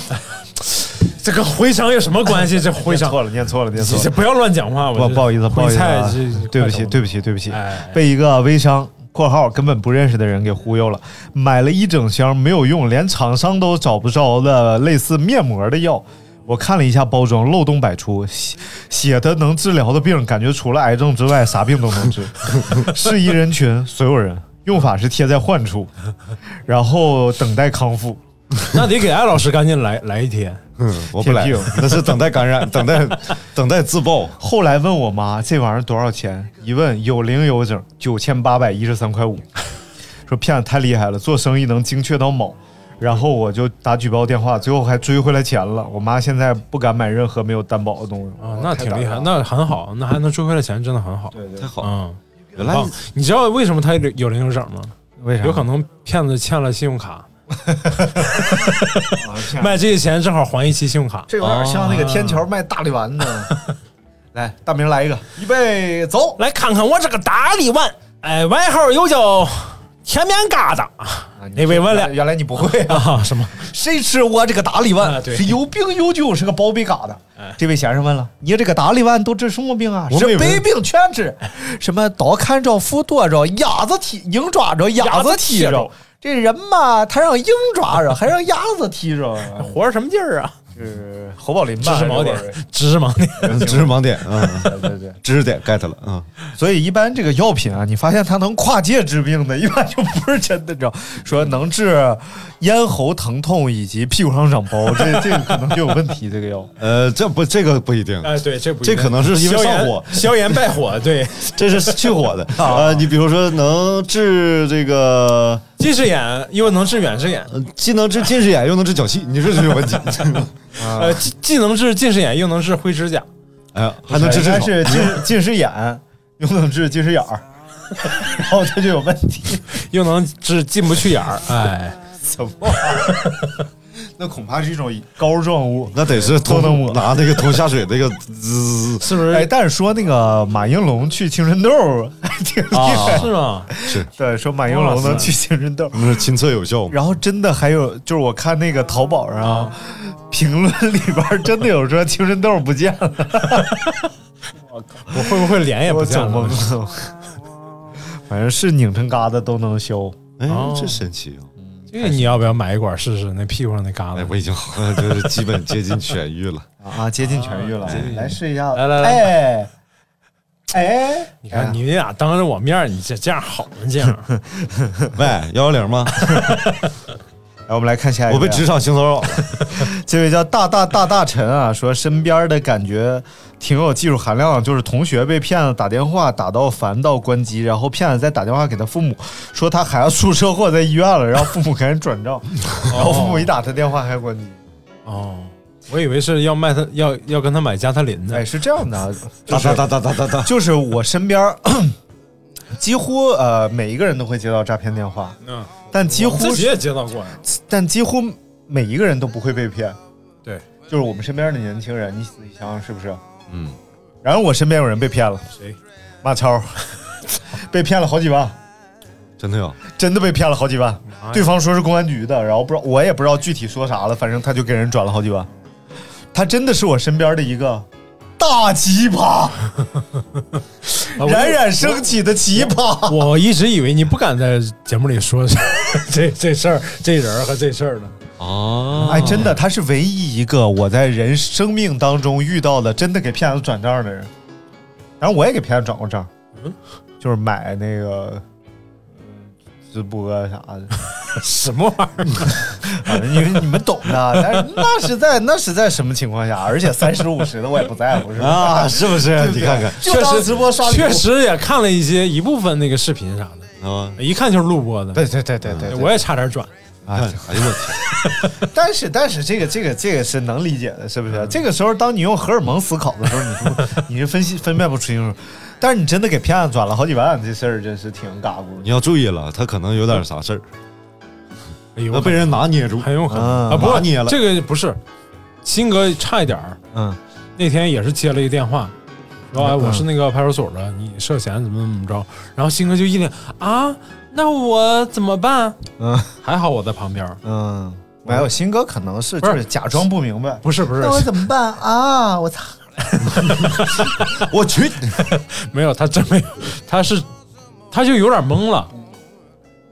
这跟徽商有什么关系？这徽商，错了，念错了，念错了。不要乱讲话。我不不好意思，不好意思对不起，对不起，对不起，哎，被一个微商（括号根本不认识的人）给忽悠了，买了一整箱没有用，连厂商都找不着的类似面膜的药。我看了一下包装，漏洞百出，写写的能治疗的病，感觉除了癌症之外，啥病都能治。适宜人群，所有人。用法是贴在患处，然后等待康复。那得给艾老师赶紧来来一天。嗯，我不来那是等待感染，等待等待自爆。后来问我妈这玩意儿多少钱，一问有零有整，九千八百一十三块五。说骗子太厉害了，做生意能精确到卯。然后我就打举报电话，最后还追回来钱了。我妈现在不敢买任何没有担保的东西啊，那挺厉害，那很好，那还能追回来钱，真的很好。对对太，好，嗯，原来啊你知道为什么他有零有整吗？为啥？有可能骗子欠了信用卡，卖这些钱正好还一期信用卡。这有点像那个天桥卖大力丸呢。来，大明来一个，预备走。来看看我这个大力丸，哎，外号又叫甜面疙瘩啊那位问了原来你不会啊？啊？什么？谁吃我这个大力丸？是有病有救，是个宝贝疙瘩。哎这位先生问了：“你这个大力丸都治什么病啊？是百病全治，什么刀砍着、斧剁着、鸭子踢、鹰抓着 鸭子踢着。这人嘛，他让鹰抓着，还让鸭子踢 着。活什么劲儿啊？是侯宝林吧？知识盲点知识盲点。知识盲点啊，对对对。知识点 get 了啊。所以一般这个药品啊，你发现它能跨界治病的，一般就不是真的，你知道？说能治咽喉疼痛以及屁股上长包，这这个可能就有问题。这个药呃，这不这个不一定，哎，对，这不一定这可能是因为消炎上火消炎败火。对，这是去火的。呃，你比如说能治这个，近视眼又能治远视眼，呃既能治近视眼，又能治脚气，你这是有问题？呃，既既能治近视眼，又能治灰指甲。哎 呀，还能治应该痔疮。是近近视眼，又能治近视眼儿，然后他就有问题。又能治进不去眼儿，哎，怎么？那恐怕是一种膏状物。那得是都能抹拿那个拖下水那个滋，是不是？哎，但是说那个马应龙去青春痘儿 还挺厉害。是吗？是对，说马应龙能去青春痘儿。那是亲测有效？然后真的还有，就是我看那个淘宝上、啊、评论里边真的有说青春痘不见了，我会不会脸也不我见了？整懵了。反正是拧成疙瘩都能消。哎哦，这神奇啊！这个你要不要买一管试试？那屁股上那疙哎，瘩，我已经好像就是基本 接近痊愈了。啊，接近痊愈了，来试一下，来来来哎哎，你看你俩当着我面，你这这样好吗？这样 喂，幺幺零吗？来，我们来看下一个，我被职场性骚扰。这位叫大大大大臣啊，说身边的感觉挺有技术含量的，就是同学被骗子打电话打到烦到关机，然后骗子再打电话给他父母，说他孩子出车祸在医院了，让父母 赶紧转账，然后父母一打他电话还关机。哦，我以为是要卖他，要要跟他买加特林呢哎，。是这样的啊，哒哒哒哒哒哒哒。就是我身边 几乎呃每一个人都会接到诈骗电话，嗯，但几乎自己也接到过呀。但几乎每一个人都不会被骗。对，就是我们身边的年轻人，你仔细想想是不是？嗯，然后我身边有人被骗了，谁？马超 被骗了好几万，真的有？真的被骗了好几万。对方说是公安局的，然后不知道我也不知道具体说啥了，反正他就给人转了好几万。他真的是我身边的一个大奇葩，冉冉升起的奇葩。我一直以为你不敢在节目里说 这这事儿、这人儿和这事儿呢。啊哎，真的，他是唯一一个我在人生命当中遇到的真的给骗子转账的人。然后我也给骗子转过账，嗯就是买那个嗯直播啥的。什么玩意儿？啊，你你们懂的，但是那是在那是在什么情况下？而且三十五十的我也不在乎，是吧？啊，是不是？你看看确实直播刷确，实也看了一些一部分那个视频啥的，啊，一看就是录播的。对对对对对，我也差点转。哎呦我天，但是但是这个这个这个是能理解的，是不是？这个时候，当你用荷尔蒙思考的时候，你你是分析分辨不清楚。但是你真的给骗子转了好几万，这事儿真是挺嘎咕。你要注意了，他可能有点啥事儿，哎呦，那被人拿捏住。很有可能嗯啊，不拿捏了这个不是，鑫哥差一点儿。嗯那天也是接了一个电话，说哎，我是那个派出所的，你涉嫌怎么怎么着。然后鑫哥就一脸啊，那我怎么办？嗯还好我在旁边，嗯，没有，新哥可能是就是是假装不明白。不是不是那，我怎么办啊？我操！我去，没有，他真没有，他是他就有点懵了。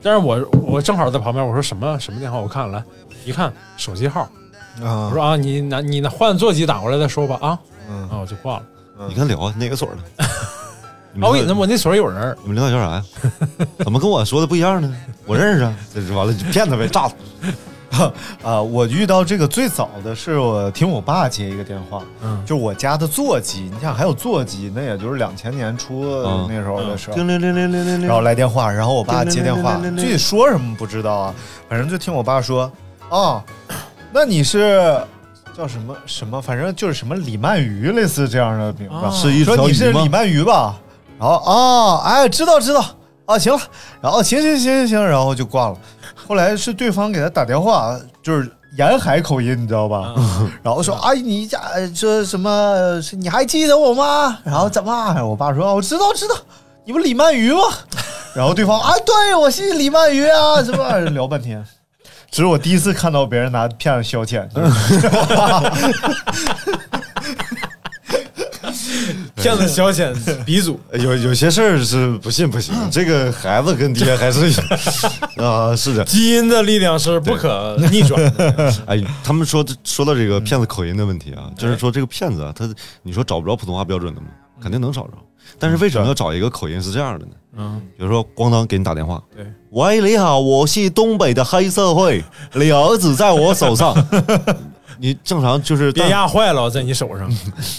但是我我正好在旁边，我说什么什么电话？我看来一看手机号，我啊，说啊，你拿你拿换座机打过来再说吧啊，嗯啊我就挂了。你看聊啊，哪个所的？我以为们领导我那所有人儿，你们领导叫啥呀？怎么跟我说的不一样呢？我认识啊，这是完了就骗他呗，炸他。啊，我遇到这个最早的是我听我爸接一个电话，嗯，就我家的座机，你想还有座机，那也就是两千年初嗯那时候的事儿。叮铃铃铃铃铃铃，然后来电话，然后我爸接电话，具体说什么不知道啊，反正就听我爸说，啊，那你是叫什么什么，反正就是什么李曼鱼类似这样的名字，啊是一说你是李？曼鱼吧？然后啊，哎，知道知道啊，行了，然后行行行行行，然后就挂了。后来是对方给他打电话，就是沿海口音，你知道吧？然后说阿姨，你家呃说什么？你还记得我吗？然后怎么？我爸说啊我知道知道，你不李曼瑜吗？然后对方啊，对我是李曼瑜啊，什么聊半天。这是我第一次看到别人拿骗子消遣，骗子消遣鼻祖。有有些事儿是不信不行，这个孩子跟爹还是 啊，是的。基因的力量是不可逆转的。哎，他们说说到这个骗子口音的问题啊，就是说这个骗子啊，他你说找不着普通话标准的吗？肯定能找着，但是为什么要找一个口音是这样的呢？嗯，比如说咣当给你打电话，对，喂，你好，我是东北的黑社会，你儿子在我手上。你正常就是别压坏了，在你手上。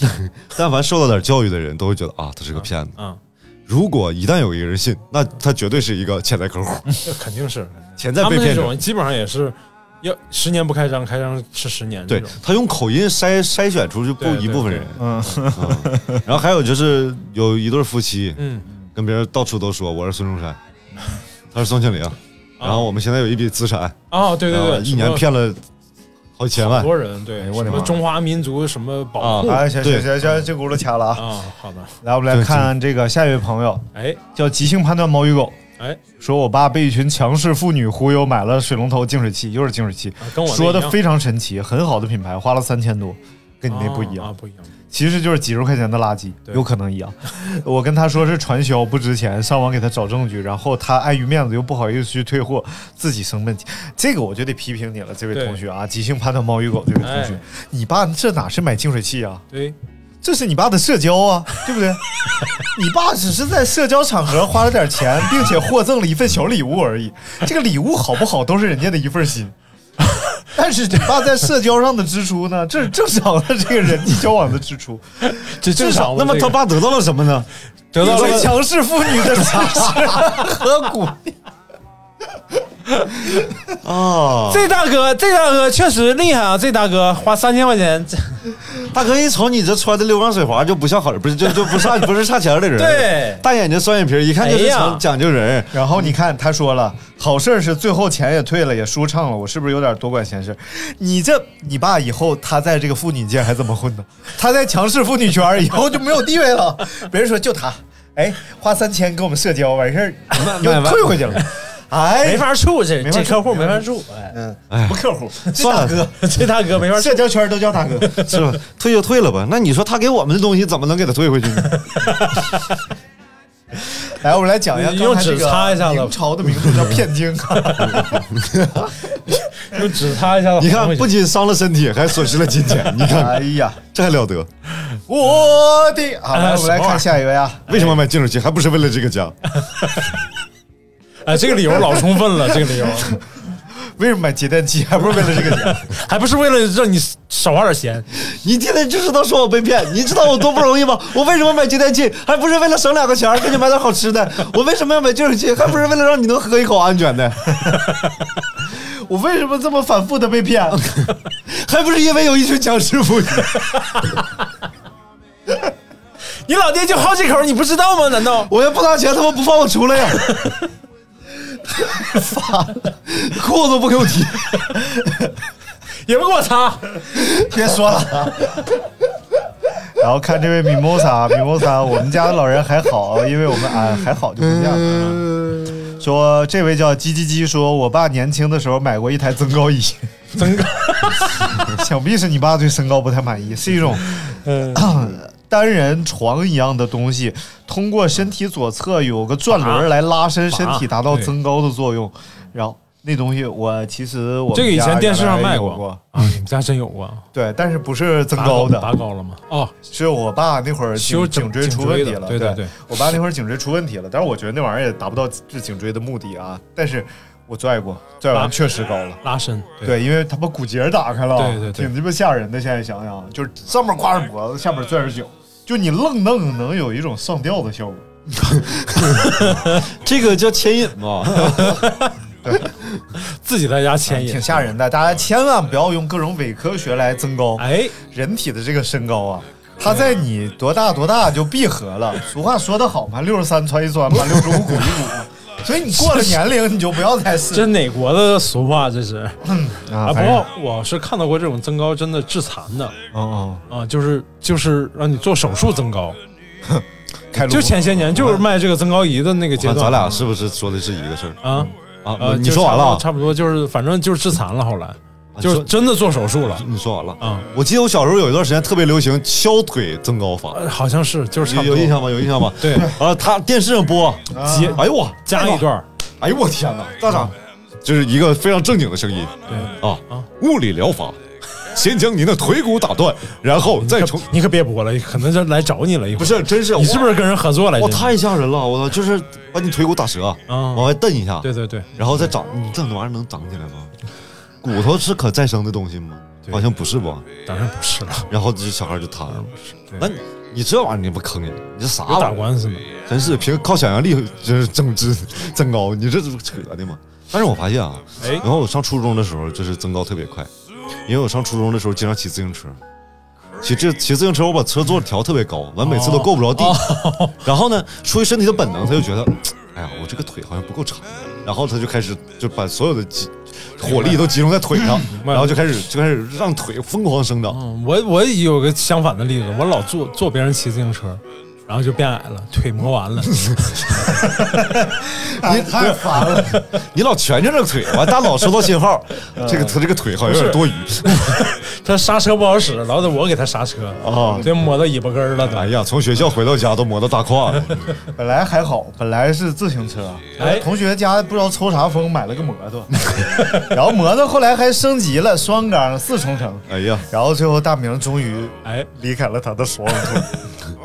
但凡受到点教育的人都会觉得啊，他是个骗子。嗯，如果一旦有一个人信，那他绝对是一个潜在客户，那 肯定是。潜在被骗者。们那种基本上也是要十年不开张，开张是十年对。他用口音筛筛选出去不一部分人，嗯，嗯 然后还有就是有一对夫妻嗯，跟别人到处都说我是孙中山，他是宋庆龄，然后我们现在有一笔资产，哦，对对对，一年骗了好几千万很，多人，对，什哎我的妈。么中华民族什么保护。啊哎，行行行行，这轱辘掐了啊！啊，好的，来，我们来看这个下一位朋友，哎。叫即兴判断猫与狗，哎，说我爸被一群强势妇女忽悠买了水龙头净水器，又是净水器，说的非常神奇，很好的品牌，花了三千多，跟你那不一样。啊，，不一样。其实就是几十块钱的垃圾，有可能一样。我跟他说是传销不值钱，上网给他找证据，然后他碍于面子又不好意思去退货，自己生闷气。这个我就得批评你了，这位同学啊，即兴判断猫与狗这位同学，哎你爸这哪是买净水器啊？对，这是你爸的社交啊，对不对？你爸只是在社交场合花了点钱，并且获赠了一份小礼物而已。这个礼物好不好，都是人家的一份心。但是他爸在社交上的支出呢，这是 正常的这个人际交往的支出。这正常。那么他爸得到了什么呢？得到了强势妇女的支持 和鼓励。啊，这大哥，这大哥确实厉害啊！这大哥花三千块钱，这大哥一瞅你这穿的溜光水滑，就不像好人，不是就 就不差不是差钱的人。对大眼睛双眼皮，一看就是哎讲讲究人。然后你看，他说了，好事儿是最后钱也退了，也舒畅了。我是不是有点多管闲事？你这，你爸以后他在这个妇女界还怎么混呢？他在强势妇女圈以后就没有地位了。别人说就他，哎，花三千跟我们社交完事儿又退回去了，哎，没法处，这这客户没法处。哎，嗯，哎不客户，这算了大哥，这大哥没法处。社交圈都叫大哥。是吧？退就退了吧。那你说他给我们的东西怎么能给他退回去呢？来，我们来讲一下刚才这用纸擦一下子明朝的名著叫《骗经》。用纸擦一下子。你看，不仅伤了身体，还损失了金钱。你看，哎呀，这还了得？我的好，来哎我们来看下一位啊。为什么买净水器？还不是为了这个家？哎，这个理由老充分了，这个理由 为什么买节电器？还不是为了这个钱？还不是为了让你少花点钱。你天天就知道说我被骗，你知道我多不容易吗？我为什么买节电器？还不是为了省两个钱儿，给你买点好吃的。我为什么要买净水器？还不是为了让你能喝一口安全的？我为什么这么反复的被骗？还不是因为有一群强势妇女？你老爹就好几口，你不知道吗？难道？我要不拿钱，他们不放我出来呀？发了，裤子不给我提。也不给我擦。别说了。然后看这位 Mimosa，Mimosa，我们家的老人还好，因为我们啊还好就不这样。说这位叫鸡鸡鸡，说我爸年轻的时候买过一台增高椅，增高。想必是你爸对身高不太满意，是一种嗯，单人床一样的东西，通过身体左侧有个转轮来拉伸身体，达到增高的作用。然后那东西我其实我们这个以前家电视上卖过啊，你们家真有过？对，但是不是增高的，拔高了吗？哦，是我爸那会儿修颈颈椎出问题了，对对对我爸那会儿颈椎出问题了，但是我觉得那玩意儿也达不到治颈椎的目的啊。但是我拽过，拽完确实高了。拉伸。对，因为他把骨节打开了，对对对挺鸡巴吓人的。现在想想，就是上面挂着脖子，下面拽着脚，就你愣弄能有一种上吊的效果。这个叫牵引吧？自己在家牵引挺。吓人的。大家千万不要用各种伪科学来增高。哎，人体的这个身高啊，它在你多大多大就闭合了。俗话说得好嘛，六十三穿一穿嘛，六十五鼓一鼓嘛。所以你过了年龄，你就不要再试这哪国的俗话？这是啊。不过我是看到过这种增高真的致残的嗯啊，就是就是让你做手术增高。嗯，开就前些年就是卖这个增高仪的那个阶段。咱俩是不是说的是一个事儿啊啊？呃，你说完了？差不多就是反正就是致残了。后来就是真的做手术了你说完了啊。我记得我小时候有一段时间特别流行敲腿增高法，呃好像是就是有有印象吗？有印象吗？对啊，他电视上播，接哎呦我加一，段儿，哎呦我天哪，咋长，就是一个非常正经的声音对啊，物理疗法，先将您的腿骨打断，然后再从你可别播了，可能就来找你了一会。不是，真是你是不是跟人合作来着？哇，太吓人了！我操，就是把你腿骨打折，啊往外蹬一下，对对对，然后再长，你这玩意儿能长起来吗？骨头是可再生的东西吗？好像不是吧？当然不是了，然后这小孩就瘫了。那你你这玩意儿你不坑人？你这啥打玩意儿？官司呢。真是凭靠想象力就是增值增高，你这是扯的吗？但是我发现啊，哎然后我上初中的时候就是增高特别快，因为我上初中的时候经常骑自行车。骑这骑自行车，我把车座调特别高，完每次都够不着地。然后呢，出于身体的本能，他就觉得，哎呀，我这个腿好像不够长，然后他就开始就把所有的集火力都集中在腿上，然后就开始就开始让腿疯狂生长。嗯，我我有个相反的例子，我老坐坐别人骑自行车，然后就变矮了，腿磨完了。你太烦了，你老蜷着这个腿，完大脑收到信号，这个他这个腿好像有点多余。他刹车不好使，老得我给他刹车，啊这磨到尾巴根儿了都。哎呀，从学校回到家都磨到大胯了。本来还好，本来是自行车，哎同学家不知道抽啥风买了个摩托，然后摩托后来还升级了双缸四冲程，哎呀，然后最后大明终于哎，离开了他的双腿，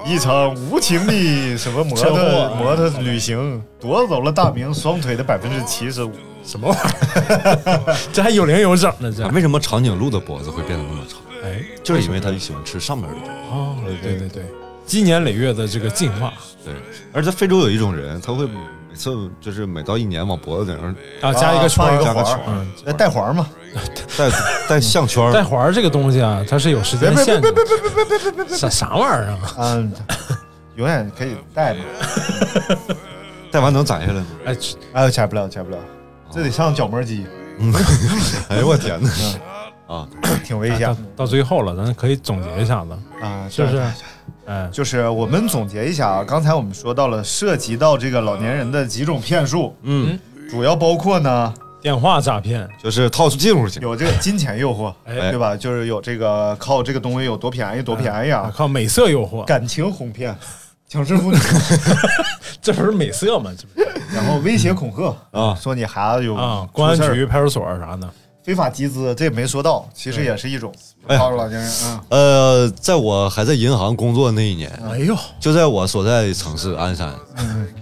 一场无情的什么摩托摩托旅行夺走了大明双腿的百分之七十五。什么玩意儿？这还有零有整呢，这。为什么长颈鹿的脖子会变得那么长？哎，就是因为它喜欢吃上面的东西。哦，对对对，积年累月的这个进化对，而在非洲有一种人，他会每次就是每到一年往脖子顶上啊，加一个圈加个圈带环嘛，带带项圈儿带环这个东西啊，它是有时间限制的。啥啥玩意儿啊？嗯，永远可以带嘛。带完能摘下来吗？哎，哎，摘不了，摘不了，这得上角膜机，哎呦我天哪！啊，挺危险到最后了，咱可以总结一下子，啊，是不是对？哎，就是我们总结一下啊，刚才我们说到了涉及到这个老年人的几种骗术，嗯，主要包括呢电话诈骗，就是套出进入去。有这个金钱诱惑，哎。对吧？就是有这个靠这个东西有多便宜多便宜啊，啊，靠美色诱惑，感情哄骗，强势妇女，这不是美色吗？这不是。然后威胁恐吓啊。说你孩子有啊，公安局、派出所啥的，非法集资，这也没说到，其实也是一种哎靠老年人啊。呃，在我还在银行工作那一年，哎呦，就在我所在城市鞍山，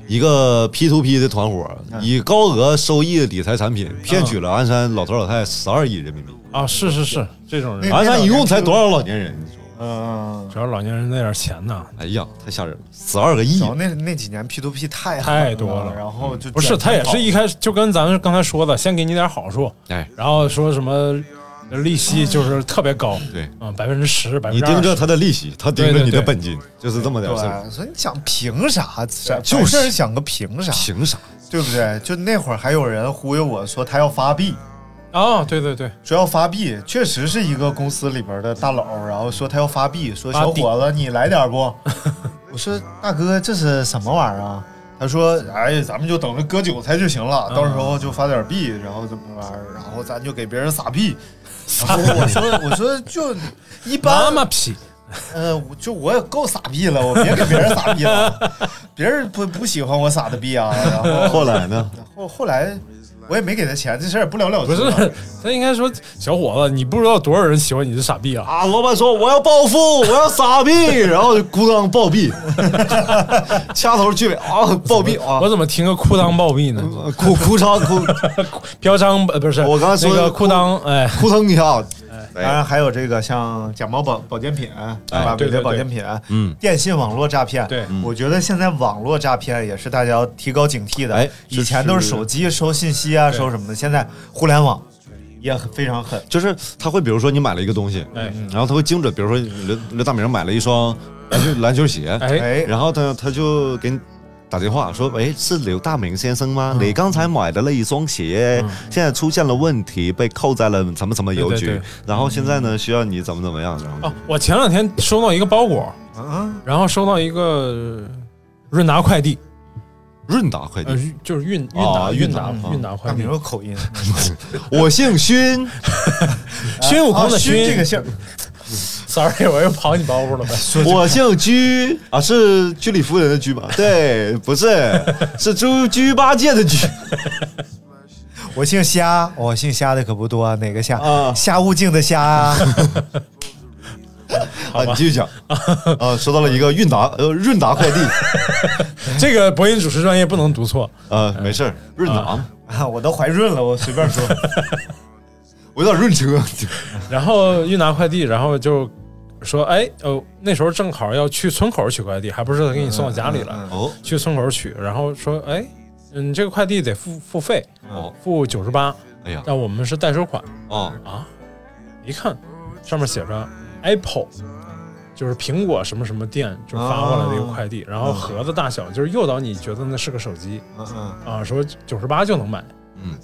一个 P to P 的团伙以高额收益理财产品骗取了鞍山老头老太太十二亿人民币。啊，是是是，这种人，鞍山一共才多少老年人？你说？嗯，主要老年人那点钱呢，哎呀，太吓人了，十二个亿然！后那那几年 P to P 太狠太多了然后就不是他也是一开始就跟咱们刚才说的，先给你点好处，哎，然后说什么利息就是特别高，对啊，百分之十、百分你之你，盯着他的利息，他盯着你的对对对本金，就是这么点事儿。对，所以你想凭啥？就是想个凭啥，凭啥？对不对？就那会儿还有人忽悠我说他要发币，啊，对对对，说要发币，确实是一个公司里边的大佬，然后说他要发币，说小伙子你来点不？我说大哥这是什么玩意儿啊？他说哎，咱们就等着割韭菜就行了，到时候就发点币，然后怎么玩儿，然后咱就给别人撒币。然后我说我说就一般妈批，呃，就我也够撒币了，我别给别人撒币了，别人不不喜欢我撒的币啊。然后后来呢？后后来我也没给他钱，这事儿也不了了之。不是，他应该说小伙子，你不知道多少人喜欢你这傻逼啊！啊！老板说我要暴富，我要傻逼，然后就咕当暴毙，掐头去尾啊，暴毙啊我！怎么听个裤裆暴毙呢？哭哭嚓哭飘张呃不是，我刚才说的那个裤裆，哎，扑腾一下，当然还有这个像假冒保保健品，对吧？伪劣保健品，嗯，电信网络诈骗，对。我觉得现在网络诈骗也是大家要提高警惕的。哎以前都是手机收信息啊，收什么的，现在互联网也很非常狠。就是他会，比如说你买了一个东西，哎然后他会精准，比如说刘刘大明买了一双篮球篮球鞋，哎，哎，然后他他就给你打电话说，喂，是刘大明先生吗？嗯。你刚才买的那一双鞋，现在出现了问题，被扣在了什么什么邮局，对对对。然后现在呢需要你怎么怎么样，然后哦，我前两天收到一个包裹，啊，然后收到一个润达快递，润达快呃递，，就是韵韵啊达韵达韵达快递。大明，有口音，我姓勋，孙悟空的啊勋。这个姓儿，，sorry，我又跑你包袱了呗。我姓居啊，是居里夫人的居吧？对，不是，是猪猪八戒的居。我姓虾，我姓虾的可不多，哪个虾？啊虾悟净的虾啊。啊，你继续讲。啊，收到了一个韵达呃润达快递，这个播音主持专业不能读错。啊，没事儿，润达，啊，我都怀孕了，我随便说。我有点润车。然后韵达快递，然后就说，哎，哦，那时候正好要去村口取快递，还不是给你送到家里了，哦。去村口取，然后说，哎，嗯，这个快递得付付费，哦，付九十八，哎呀，但我们是代收款。哦，啊。一看上面写着 Apple。就是苹果什么什么店就发过来的一个快递，然后盒子大小就是诱导你觉得那是个手机嗯嗯，啊，说九十八就能买，嗯，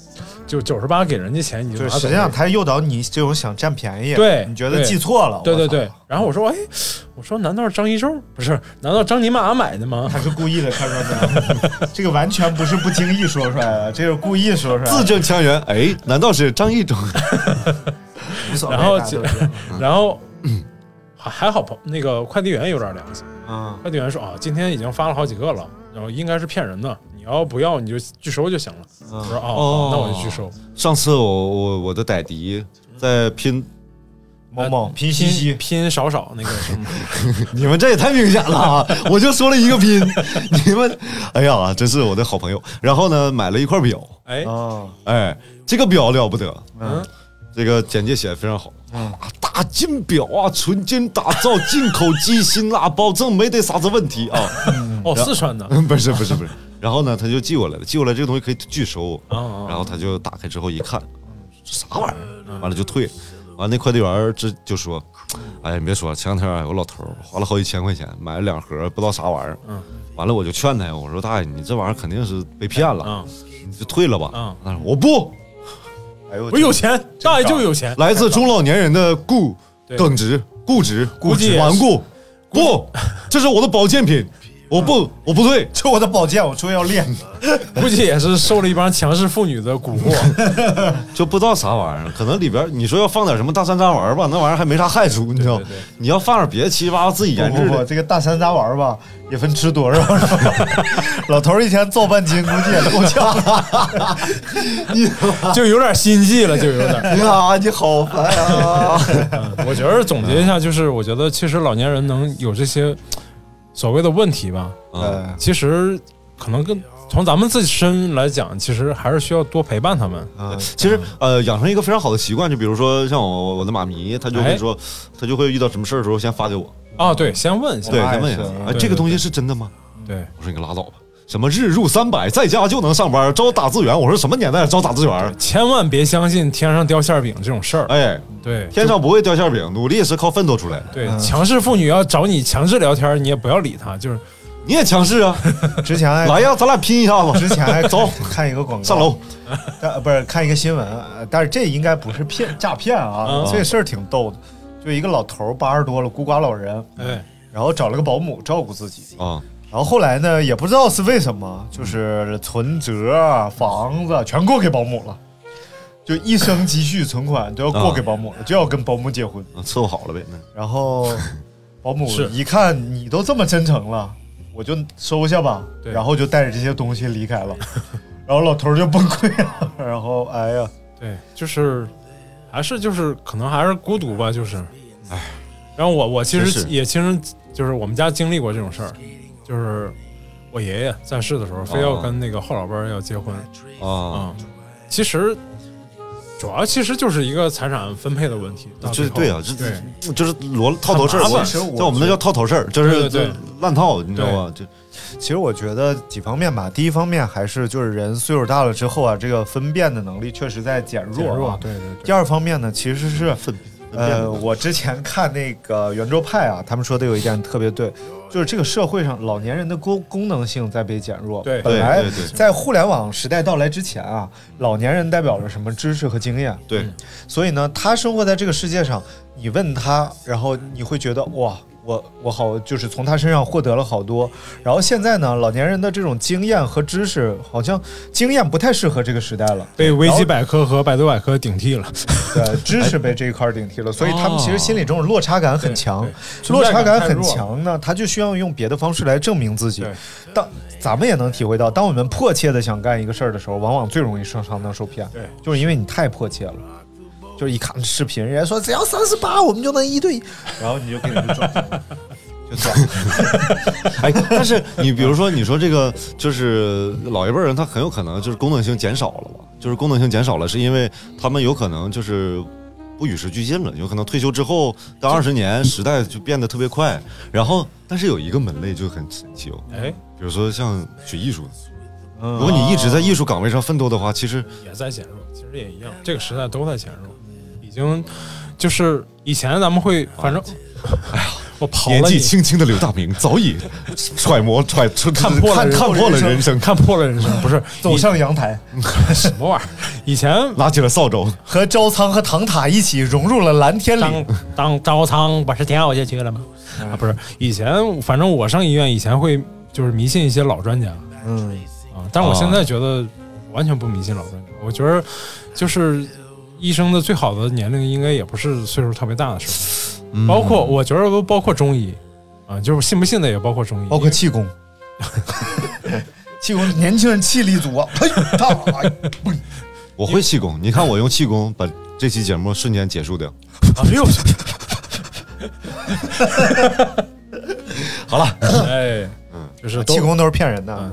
就九十八给人家钱你就拿走。实际上他诱导你这种想占便宜，对你觉得记错了，对对对，，然后我说，哎，我说难道是张一舟不是？难道张尼玛买的吗？他是故意的，看出来没有？这个完全不是不经意说出来的，这是故意说出来的。字正腔圆。哎，难道是张一舟？无所谓然后 然后还还好，朋那个快递员有点良心，嗯快递员说啊，今天已经发了好几个了，然后应该是骗人的，你要不要你就拒收就行了。我说哦，哦。好那我就拒收。上次我我我的歹迪在拼，某某拼夕夕，拼少少那个 什么，你们这也太明显了啊！我就说了一个拼，你们，哎呀，真是我的好朋友。然后呢，买了一块表，哎，哦，哎，这个表了不得，嗯，这个简介写的非常好。嗯，大金表啊，纯金打造，进口机芯啊，保证没得啥子问题啊。哦，四川的，不是不是不是，然后呢，他就寄过来了，寄过来这个东西可以拒收，然后他就打开之后一看，这啥玩意儿？完了就退，完了那快递员儿这就说，哎呀，你别说，前两天有个老头花了好几千块钱买了两盒不知道啥玩意儿，嗯，完了我就劝他，我说大爷，你这玩意儿肯定是被骗了，啊，你就退了吧。嗯他说我不，哎呦，我有钱，大爷就有钱。来自中老年人的固耿直、固执、固执顽固，不，这是我的保健品，我不，我不对。就我的宝剑，我说要练。估计也是受了一帮强势妇女的蛊惑。就不知道啥玩意儿，可能里边你说要放点什么大山楂丸吧，那玩意儿还没啥害处，你知道对对对？你要放点别的七七八八自己研制的，这个大山楂丸吧，也分吃多少，是吧？老头儿一天造半斤，估计也够呛。就有点心计了，就有点。哎呀，你好烦啊！我觉得总结一下，就是我觉得其实老年人能有这些所谓的问题吧，嗯，呃，其实可能跟从咱们自身来讲，其实还是需要多陪伴他们。嗯，其实呃，养成一个非常好的习惯，就比如说像我我的妈咪，她就会哎。说，她就会遇到什么事儿的时候先发给我，啊，对，先问一下。对，先问一下，哎，这个东西是真的吗？对，我说你可拉倒吧，什么日入三百，在家就能上班，招打字员，我说什么年代招打字员？千万别相信天上掉馅饼这种事儿。哎，对，天上不会掉馅饼，努力是靠奋斗出来的。对强势妇女要找你强势聊天，你也不要理她，就是你也强势啊，之前还来呀，咱俩拼一下子，之前还 走看一个广告，上楼。但不是看一个新闻，呃但是这应该不是骗诈骗啊，嗯这事儿挺逗的。就一个老头儿八十多了，孤寡老人，哎，然后找了个保姆照顾自己。啊，然后后来呢，也不知道是为什么，就是存折、房子全过给保姆了，就一生积蓄存款都要过给保姆了，就要跟保姆结婚。伺候好了呗。那然后 保姆是一看你都这么真诚了，我就收下吧，对然后就带着这些东西离开了。然后老头儿就崩溃了，然后哎呀，对，就是还是就是可能还是孤独吧，就是，哎。然后我我其真是实也亲身就是我们家经历过这种事儿，就是我爷爷在世的时候，非要跟那个后老伴儿要结婚啊，啊、其实主要其实就是一个财产分配的问题。到最后这对啊，这对这就是罗套头事儿，在我们那叫套头事儿，就是对对对就烂套，你知道吧？就其实我觉得几方面吧，第一方面还是就是人岁数大了之后啊，这个分辨的能力确实在减弱、啊。减弱，对对对。第二方面呢，其实是分分辨呃，我之前看那个圆桌派啊，他们说的有一点特别对，就是这个社会上老年人的功功能性在被减弱。对本来在互联网时代到来之前啊，老年人代表着什么知识和经验，对所以呢，他生活在这个世界上，你问他，然后你会觉得哇，我我我好就是从他身上获得了好多。然后现在呢，老年人的这种经验和知识，好像经验不太适合这个时代了。被维基百科和百度百科顶替了。对，知识被这一块儿顶替了，所以他们其实心里这种落差感很强对。落差感很强呢，他就需要用别的方式来证明自己。当咱们也能体会到，当我们迫切的想干一个事儿的时候，往往最容易上上当受骗。对，就是因为你太迫切了。就是一看视频，人家说只要三十八，我们就能一对一，然后你就给人就转了，就转了。哎，但是你比如说，你说这个就是老一辈人，他很有可能就是功能性减少了吧？就是功能性减少了，是因为他们有可能就是不与时俱进了，有可能退休之后当二十年，时代就变得特别快。然后，但是有一个门类就很神奇哦，哎，比如说像学艺术的，嗯如果你一直在艺术岗位上奋斗的话，其实也在减弱，其实也一样，这个时代都在减弱，已经就是以前咱们会，反正，哎呀，我跑年纪轻轻的刘大明早已 揣摩揣出看破了人看看破了人生，看破了人生，不是 走上阳台，什么玩意儿？以前拿起了扫帚，和招仓和唐塔一起融入了蓝天里。当招仓不是跳下去了吗？啊，不是，以前反正我上医院以前会就是迷信一些老专家。嗯，啊，但是我现在觉得完全不迷信老专家，我觉得就是医生的最好的年龄应该也不是岁数特别大的时候，嗯。包括我觉得包括中医啊，就是信不信的也包括中医，包括气功，气功年轻人气力足啊！嘿，他哎我会气功，你看我用气功把这期节目瞬间结束掉。哎呦，好了，哎，就是气功都是骗人的。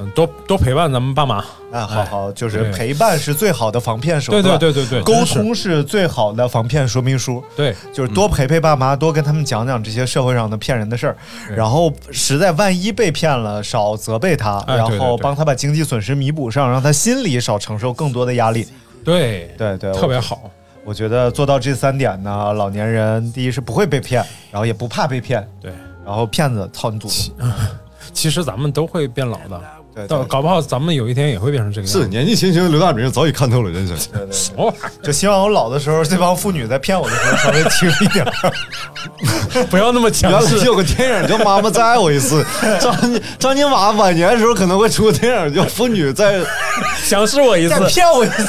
嗯多多陪伴咱们爸妈，啊，好好，就是陪伴是最好的防骗手段。对对对对，沟通是最好的防骗说明书。对就是多陪陪爸妈，多跟他们讲讲这些社会上的骗人的事儿，然后实在万一被骗了，少责备他，然后帮他把经济损失弥补上，让他心里少承受更多的压力。对对对，特别好，我觉得做到这三点呢，老年人第一是不会被骗，然后也不怕被骗，对。然后骗子操你祖宗。其实咱们都会变老的，对对到搞不好咱们有一天也会变成这个样子。是年纪轻轻的刘大明早已看透了人生。对对什么玩意就希望我老的时候，这帮妇女在骗我的时候稍微轻一点儿。儿？不要那么强原来势。有个电影叫《妈妈再爱我一次》，张张金马晚年的时候可能会出个电影叫《妇女再 强势我一次再，骗我一次。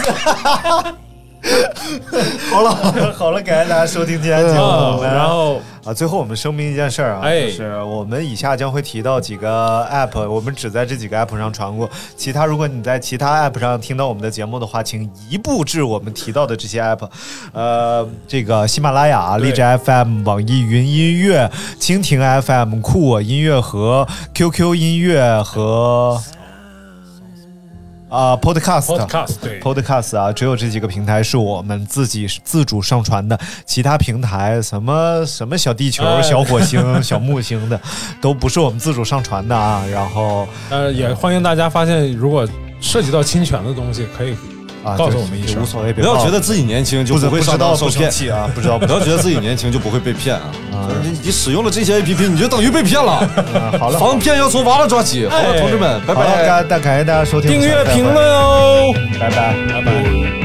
好了好了，感谢大家收听今天节目。然后啊，最后我们声明一件事儿啊，哎就是我们以下将会提到几个 app，我们只在这几个 app 上传过。其他如果你在其他 app 上听到我们的节目的话，请移步至我们提到的这些 app，呃，这个喜马拉雅、荔枝 FM、网易云音乐、蜻蜓 FM、酷我音乐和 QQ 音乐和啊 Podcast。podcast 对 Podcast 啊，只有这几个平台是我们自己自主上传的，其他平台什么什么小地球、哎小火星、小木星的，都不是我们自主上传的啊。然后呃，也欢迎大家发现，如果涉及到侵权的东西，可以啊，告诉我们一声无所谓，不要觉得自己年轻就不会上当受骗，啊，不知道不不要觉得自己年轻就不会被骗啊！啊你你使用了这些 APP，你就等于被骗了。啊好了，防骗要从娃娃抓起。好了，哎同志们，拜，拜。感感感谢大家收听，订阅、评论，哦，拜拜。拜拜。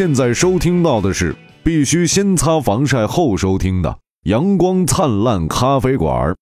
现在收听到的是必须先擦防晒后收听的《阳光灿烂咖啡馆》。